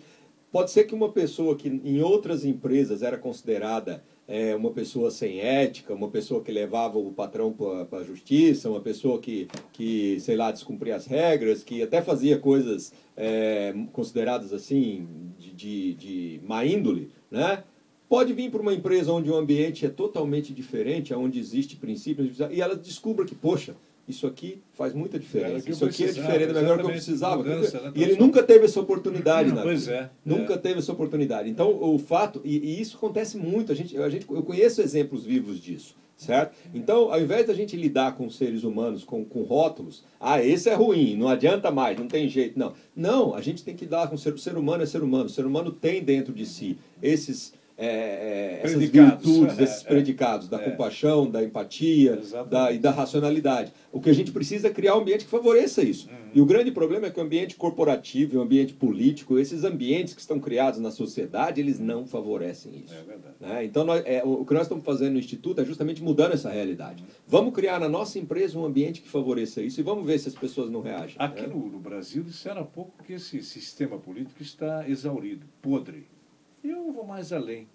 pode ser que uma pessoa que em outras empresas era considerada é, uma pessoa sem ética, uma pessoa que levava o patrão para a justiça, uma pessoa que, que, sei lá, descumpria as regras, que até fazia coisas é, consideradas assim de, de, de má índole, né? Pode vir para uma empresa onde o ambiente é totalmente diferente, onde existe princípios, e ela descubra que, poxa, isso aqui faz muita diferença. Isso aqui é diferente melhor que eu precisava. Mudança, né? E ele nunca teve essa oportunidade, né? Pois é. Nunca é. teve essa oportunidade. Então, o fato, e, e, isso acontece muito, a gente, a gente, eu conheço exemplos vivos disso. Certo? Então, ao invés da gente lidar com seres humanos com, com rótulos, ah, esse é ruim, não adianta mais, não tem jeito. Não, não a gente tem que lidar com o ser, o ser humano é ser humano. O ser humano tem dentro de si esses é, é, essas virtudes, é, esses predicados da é. compaixão, da empatia da, e da racionalidade. O que a gente precisa é criar um ambiente que favoreça isso. Uhum. E o grande problema é que o ambiente corporativo, o ambiente político, esses ambientes que estão criados na sociedade, eles não favorecem isso. Né? Então, nós, o que nós estamos fazendo no Instituto é justamente mudando essa realidade. Uhum. Vamos criar na nossa empresa um ambiente que favoreça isso e vamos ver se as pessoas não reagem. Aqui né? no, no Brasil disseram há pouco que esse sistema político está exaurido, podre. Eu vou mais além.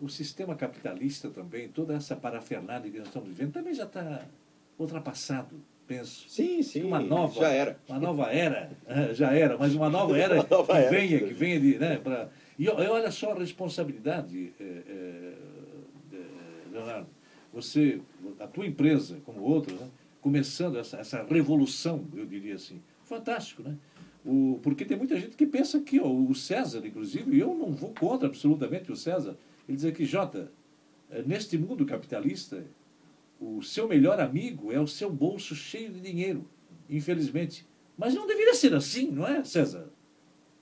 O sistema capitalista também, toda essa parafernália que nós estamos vivendo, também já está ultrapassado, penso. Sim, sim. Uma nova, já era. Uma nova era, eh, já era, mas uma nova era uma nova que era. venha, que venha de. Né, pra, e olha só a responsabilidade, é, é, Leonardo. Você, a tua empresa, como outras, né, começando essa, essa revolução, eu diria assim. Fantástico, né? O, porque tem muita gente que pensa que ó, o César, inclusive, e eu não vou contra absolutamente o César, ele diz aqui, Jota, eh, neste mundo capitalista, o seu melhor amigo é o seu bolso cheio de dinheiro, infelizmente. Mas não deveria ser assim, não é, César?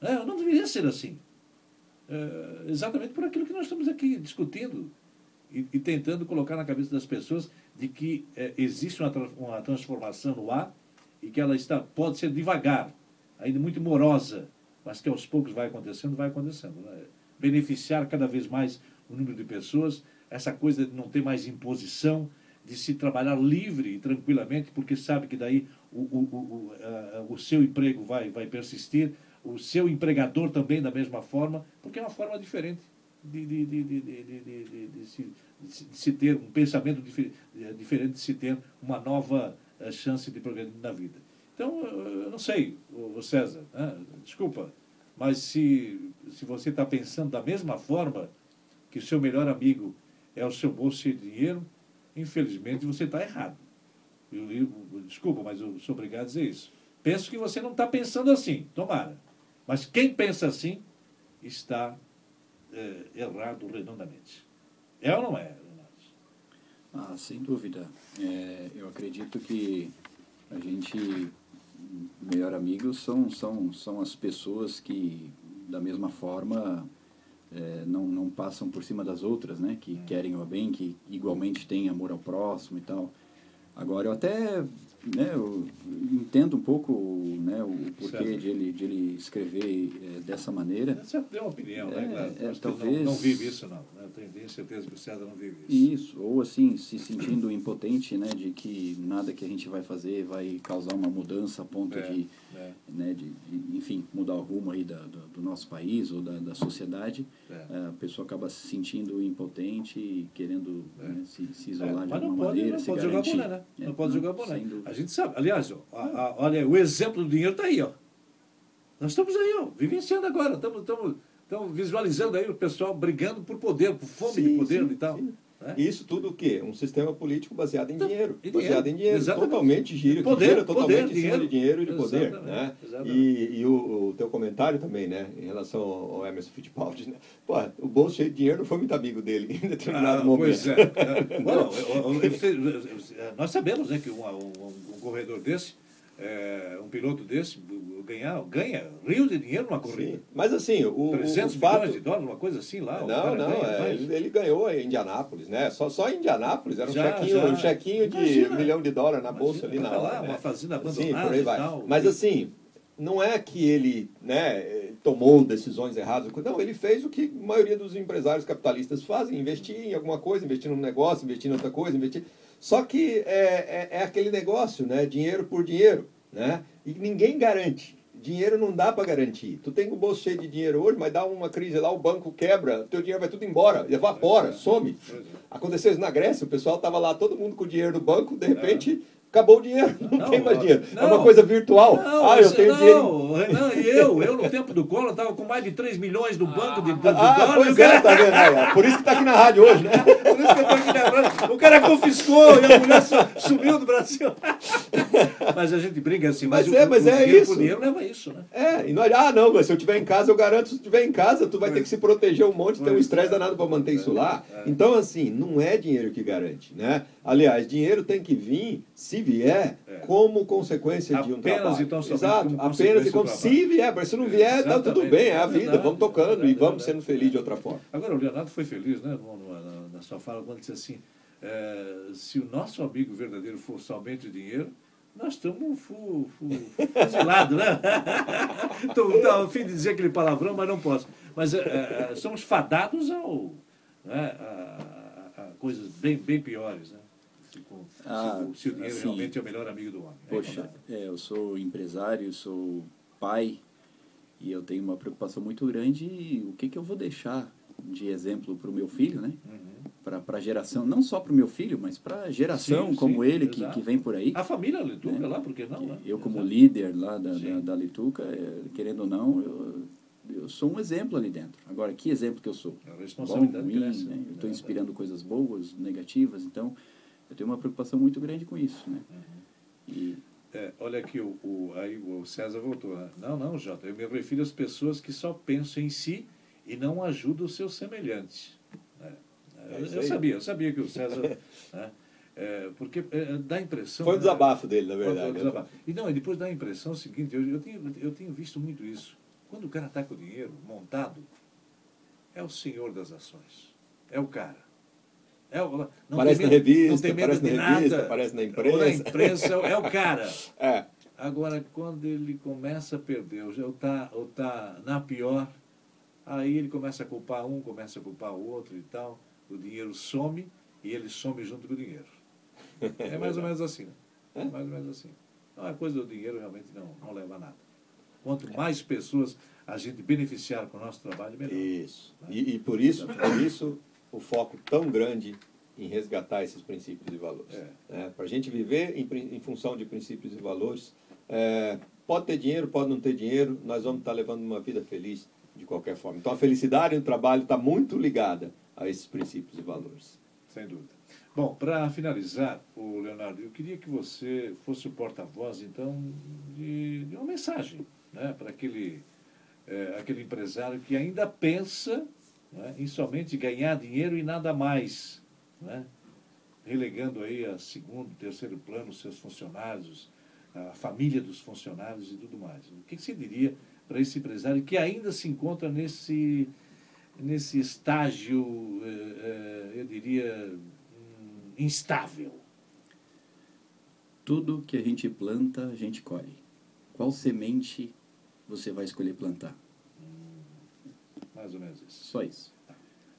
É, não deveria ser assim. É, exatamente por aquilo que nós estamos aqui discutindo e, e tentando colocar na cabeça das pessoas de que é, existe uma, uma transformação no ar e que ela está, pode ser devagar, ainda muito morosa, mas que aos poucos vai acontecendo, vai acontecendo. Né? Beneficiar cada vez mais o número de pessoas, essa coisa de não ter mais imposição, de se trabalhar livre e tranquilamente, porque sabe que daí o, o, o, a, eh, o seu emprego vai, vai persistir, o seu empregador também da mesma forma, porque é uma forma diferente de se ter um pensamento eh, diferente, de se ter uma nova eh, chance de progredir na vida. Então, eu não sei, o César, né? desculpa, mas se, se você está pensando da mesma forma que o seu melhor amigo é o seu bolso de dinheiro, infelizmente você está errado. Eu, eu, desculpa, mas eu sou obrigado a dizer isso. Penso que você não está pensando assim, tomara. Mas quem pensa assim está é, errado redondamente. É ou não é, Renato? Ah, sem dúvida. É, eu acredito que a gente, melhor amigos, são, são, são as pessoas que, da mesma forma, é, não, não passam por cima das outras, né? Que hum. querem o bem, que igualmente têm amor ao próximo e tal. Agora, eu até né, eu entendo um pouco né, o porquê de ele, de ele escrever é, dessa maneira. Você deu uma opinião, é, né? É, talvez... Não, não, vive isso, não. Né? Eu tenho certeza que o César não vive isso. Isso, ou assim, se sentindo impotente, né, de que nada que a gente vai fazer vai causar uma mudança a ponto é, de, é. Né, de, de, enfim, mudar o rumo aí da, do, do nosso país ou da, da sociedade. É. A pessoa acaba se sentindo impotente e querendo né, se, se isolar de alguma pode, maneira, não se pode garantir. Jogar boné, né? Não pode jogar boné. A gente sabe. Aliás, ó, a, a, olha, o exemplo do dinheiro está aí, ó. Nós estamos aí, ó, vivenciando agora, estamos, estamos, estamos visualizando aí o pessoal brigando por poder, por fome sim, de poder sim, e tal. Sim. É? Isso tudo o quê? Um sistema político baseado em então, dinheiro. Em baseado dinheiro. em dinheiro. Exatamente. Totalmente giro, poder, gira totalmente poder, em cima dinheiro. de dinheiro e de poder. Né? Exatamente. E, e o, o, teu comentário também, né? Em relação ao Emerson Fittipaldi, né? Pô, o bolso cheio de dinheiro não foi muito amigo dele em determinado ah, momento. Pois é. é. Bom, nós sabemos né, que um, um, um corredor desse é, um piloto desse ganhar, ganha rios de dinheiro numa corrida. Sim. Mas assim, o, 300 o fato... milhões de dólares, uma coisa assim lá. Não, não, ganha, é, ele, ele, ganhou em Indianápolis, né? Só, só em Indianápolis, era um já, chequinho, já. Um chequinho de Imagina. um milhão de dólares na bolsa Imagina, ali na hora. lá, né? uma fazenda abandonada Sim, por aí vai. Tal, Mas assim, não é que ele né, tomou decisões erradas. Não, ele fez o que a maioria dos empresários capitalistas fazem, investir em alguma coisa, investir num negócio, investir em outra coisa, investir... Só que é, é, é aquele negócio, né? Dinheiro por dinheiro, né? E ninguém garante. Dinheiro não dá para garantir. Tu tem o bolso cheio de dinheiro hoje, mas dá uma crise lá, o banco quebra, teu dinheiro vai tudo embora, evapora, some. Aconteceu isso na Grécia, o pessoal estava lá, todo mundo com o dinheiro do banco, de repente acabou o dinheiro, não, não tem mais dinheiro. Não, é uma coisa virtual. Não, ah, eu tenho não, dinheiro. Não, eu, eu no tempo do Collor estava com mais de 3 milhões no banco de, de, ah, dólares. Pois é, tá vendo aí, Por isso que está aqui na rádio hoje, né? Por isso que eu estou aqui na rádio. O cara confiscou e a mulher sumiu do Brasil. mas a gente briga assim, mas, mas é, mas o, é dinheiro isso. dinheiro leva isso, né? É, e nós, ah, não, mas se eu estiver em casa, eu garanto, se estiver em casa, tu vai ter que se proteger um monte, tem um estresse é. danado para manter isso lá. É. Então, assim, não é dinheiro que garante, né? Aliás, dinheiro tem que vir, se vier, é. como consequência apenas de um trabalho. Então, Exato, apenas e como se vier, mas se não vier, tá tudo bem, é a vida, vamos tocando e vamos sendo felizes de outra forma. Agora, o Leonardo foi feliz, né, na, sua fala, quando disse assim, é, se o nosso amigo verdadeiro for somente o dinheiro, nós estamos fu, fu, fuzilados, né? Estou a fim de dizer aquele palavrão, mas não posso. Mas é, é, somos fadados ao, né, a, a, a coisas bem, bem piores, né? Ah, se, o dinheiro assim, realmente é o melhor amigo do homem. Né? Poxa, é, eu sou empresário, sou pai e eu tenho uma preocupação muito grande o que, que eu vou deixar de exemplo para o meu filho, né? Uhum. Para a geração, não só para o meu filho, mas para a geração sim, como sim, ele que, que vem por aí. A família Lituca né? lá, por que não? Né? Eu, como exato. líder lá da, da, da, Lituca, é, querendo ou não, eu, eu sou um exemplo ali dentro. Agora, que exemplo que eu sou? A responsabilidade Bom, ruim, cresce, né? Eu estou é inspirando coisas boas, negativas, então eu tenho uma preocupação muito grande com isso, né? Uhum. E... É, olha aqui, o, o, aí o César voltou. Né? Não, não, Jota, eu me refiro às pessoas que só pensam em si e não ajudam os seus semelhantes. Né? É, eu, eu, sabia, eu sabia que o César... né? É, porque é, dá a impressão... Foi o desabafo dele, na verdade. Foi, foi desabafo. E não, e depois dá a impressão seguinte, eu, eu, tenho, eu tenho visto muito isso. Quando o cara está com o dinheiro montado, é o senhor das ações. É o cara. É, aparece na revista, aparece na revista, nada. aparece na imprensa. Ou na imprensa é o cara. É. Agora, quando ele começa a perder, ou está ou tá na pior, aí ele começa a culpar um, começa a culpar o outro e tal. O dinheiro some e ele some junto com o dinheiro. É mais ou menos assim. Né? É mais ou menos assim. Então, a coisa do dinheiro realmente não, não leva a nada. Quanto mais pessoas a gente beneficiar com o nosso trabalho, melhor. Isso. Né? E, e por isso, por isso o foco tão grande em resgatar esses princípios e valores. É. É, Para a gente viver em, em, função de princípios e valores, é, pode ter dinheiro, pode não ter dinheiro, nós vamos estar levando uma vida feliz de qualquer forma. Então a felicidade no trabalho está muito ligada a esses princípios e valores. Sem dúvida. Bom, para finalizar, o Leonardo, eu queria que você fosse o porta-voz, então, de, de, uma mensagem né, para aquele, é, aquele empresário que ainda pensa né, em somente ganhar dinheiro e nada mais, né, relegando aí a segundo, terceiro plano seus funcionários, a família dos funcionários e tudo mais. O que, você diria para esse empresário que ainda se encontra nesse, nesse estágio, eh, eh, eu diria, hum, instável? Tudo que a gente planta, a gente colhe. Qual semente você vai escolher plantar? Mais ou menos isso. Só isso.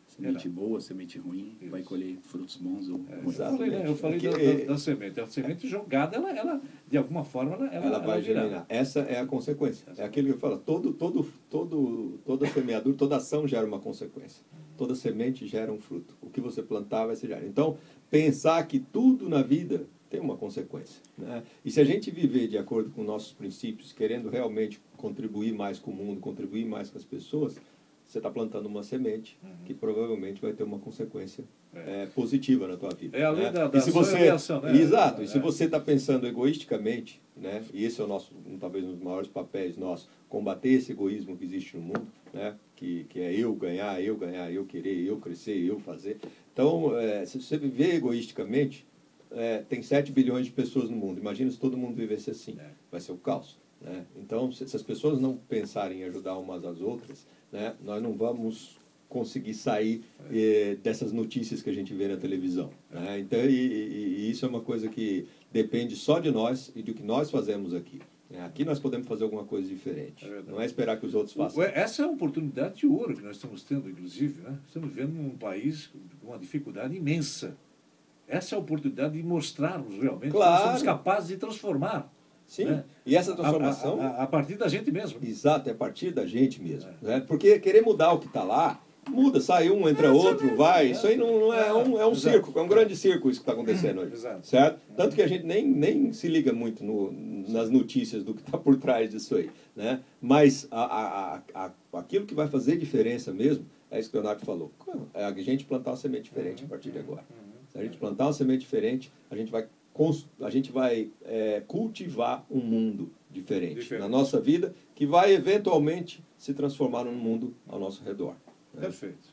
Semente boa, semente ruim, isso. vai colher frutos bons ou é, ruins. Eu falei, né? eu falei da, da, da, semente. A semente jogada, ela, ela, de alguma forma, ela, ela, ela vai germinar. Essa é a consequência. É aquilo que eu falo. Todo, todo, todo, toda semeadura, toda ação gera uma consequência. Toda semente gera um fruto. O que você plantar vai ser gerado. Então, pensar que tudo na vida tem uma consequência. Né? E se a gente viver de acordo com nossos princípios, querendo realmente contribuir mais com o mundo, contribuir mais com as pessoas, você está plantando uma semente uhum. que provavelmente vai ter uma consequência é. É, positiva na tua vida. É além né? da, da e se você, reação, né? Exato. É. E se você está pensando egoisticamente, né? e esse é o nosso, um, talvez um dos maiores papéis nossos, combater esse egoísmo que existe no mundo, né? que, que é eu ganhar, eu ganhar, eu querer, eu crescer, eu fazer. Então, é, se você viver egoisticamente, é, tem 7 bilhões de pessoas no mundo. Imagina se todo mundo vivesse assim. É. Vai ser o caos. Né? Então, se, se as pessoas não pensarem em ajudar umas às outras, né, nós não vamos conseguir sair eh, dessas notícias que a gente vê na televisão. Né? Então, e, e, e, isso é uma coisa que depende só de nós e do que nós fazemos aqui. É, aqui nós podemos fazer alguma coisa diferente. É não é esperar que os outros façam. Essa é uma oportunidade de ouro que nós estamos tendo, inclusive. Né? Estamos vivendo num país com uma dificuldade imensa. Essa é a oportunidade de mostrarmos realmente que nós Claro. somos capazes de transformar. Sim, né? e essa transformação... A, a- a partir da gente mesmo. Exato, é a partir da gente mesmo. Né? Porque querer mudar o que está lá, muda, sai um, entra outro, vai. Isso aí não, não é, um, é um Exato. circo, é um grande circo isso que está acontecendo hoje. Exato. Certo? Tanto que a gente nem, nem se liga muito no- nas notícias do que está por trás disso aí. Né? Mas a, a, a, aquilo que vai fazer diferença mesmo é isso que o Leonardo falou. É a gente plantar uma semente diferente a partir de agora. Se a gente plantar uma semente diferente, a gente vai, a gente vai é, cultivar um mundo diferente, Diferente. na nossa vida, que vai eventualmente se transformar num mundo ao nosso redor. né? Perfeito.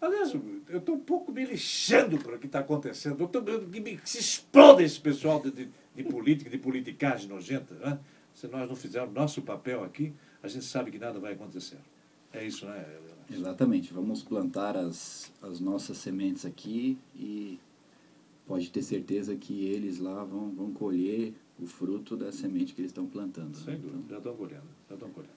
Aliás, eu estou um pouco me lixando por o que está acontecendo. Eu estou vendo que me- que se exploda esse pessoal de, de, de política, de politicagem nojenta. Né? Se nós não fizermos nosso papel aqui, a gente sabe que nada vai acontecer. É isso, né? Exatamente. Vamos plantar as, as nossas sementes aqui e pode ter certeza que eles lá vão, vão colher o fruto da semente que eles estão plantando. né? Sem dúvida. Já estão colhendo. Já estão colhendo.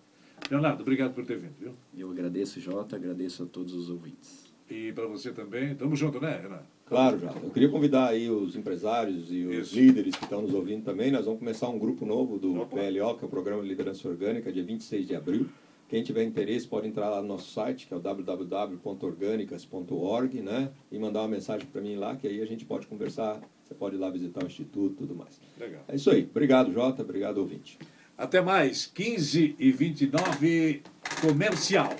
Leonardo, obrigado por ter vindo, viu? Eu agradeço, Jota, agradeço a todos os ouvintes. E para você também. Tamo junto, né, Renato? Claro, já. Eu queria convidar aí os empresários e os Isso. líderes que estão nos ouvindo também. Nós vamos começar um grupo novo do Opa. PLO, que é o Programa de Liderança Orgânica, dia 26 de abril. Quem tiver interesse pode entrar lá no nosso site, que é o www.orgânicas.org, né? E mandar uma mensagem para mim lá, que aí a gente pode conversar. Você pode ir lá visitar o Instituto e tudo mais. Legal. É isso aí. Obrigado, Jota. Obrigado, ouvinte. Até mais. 15 e 29 comercial.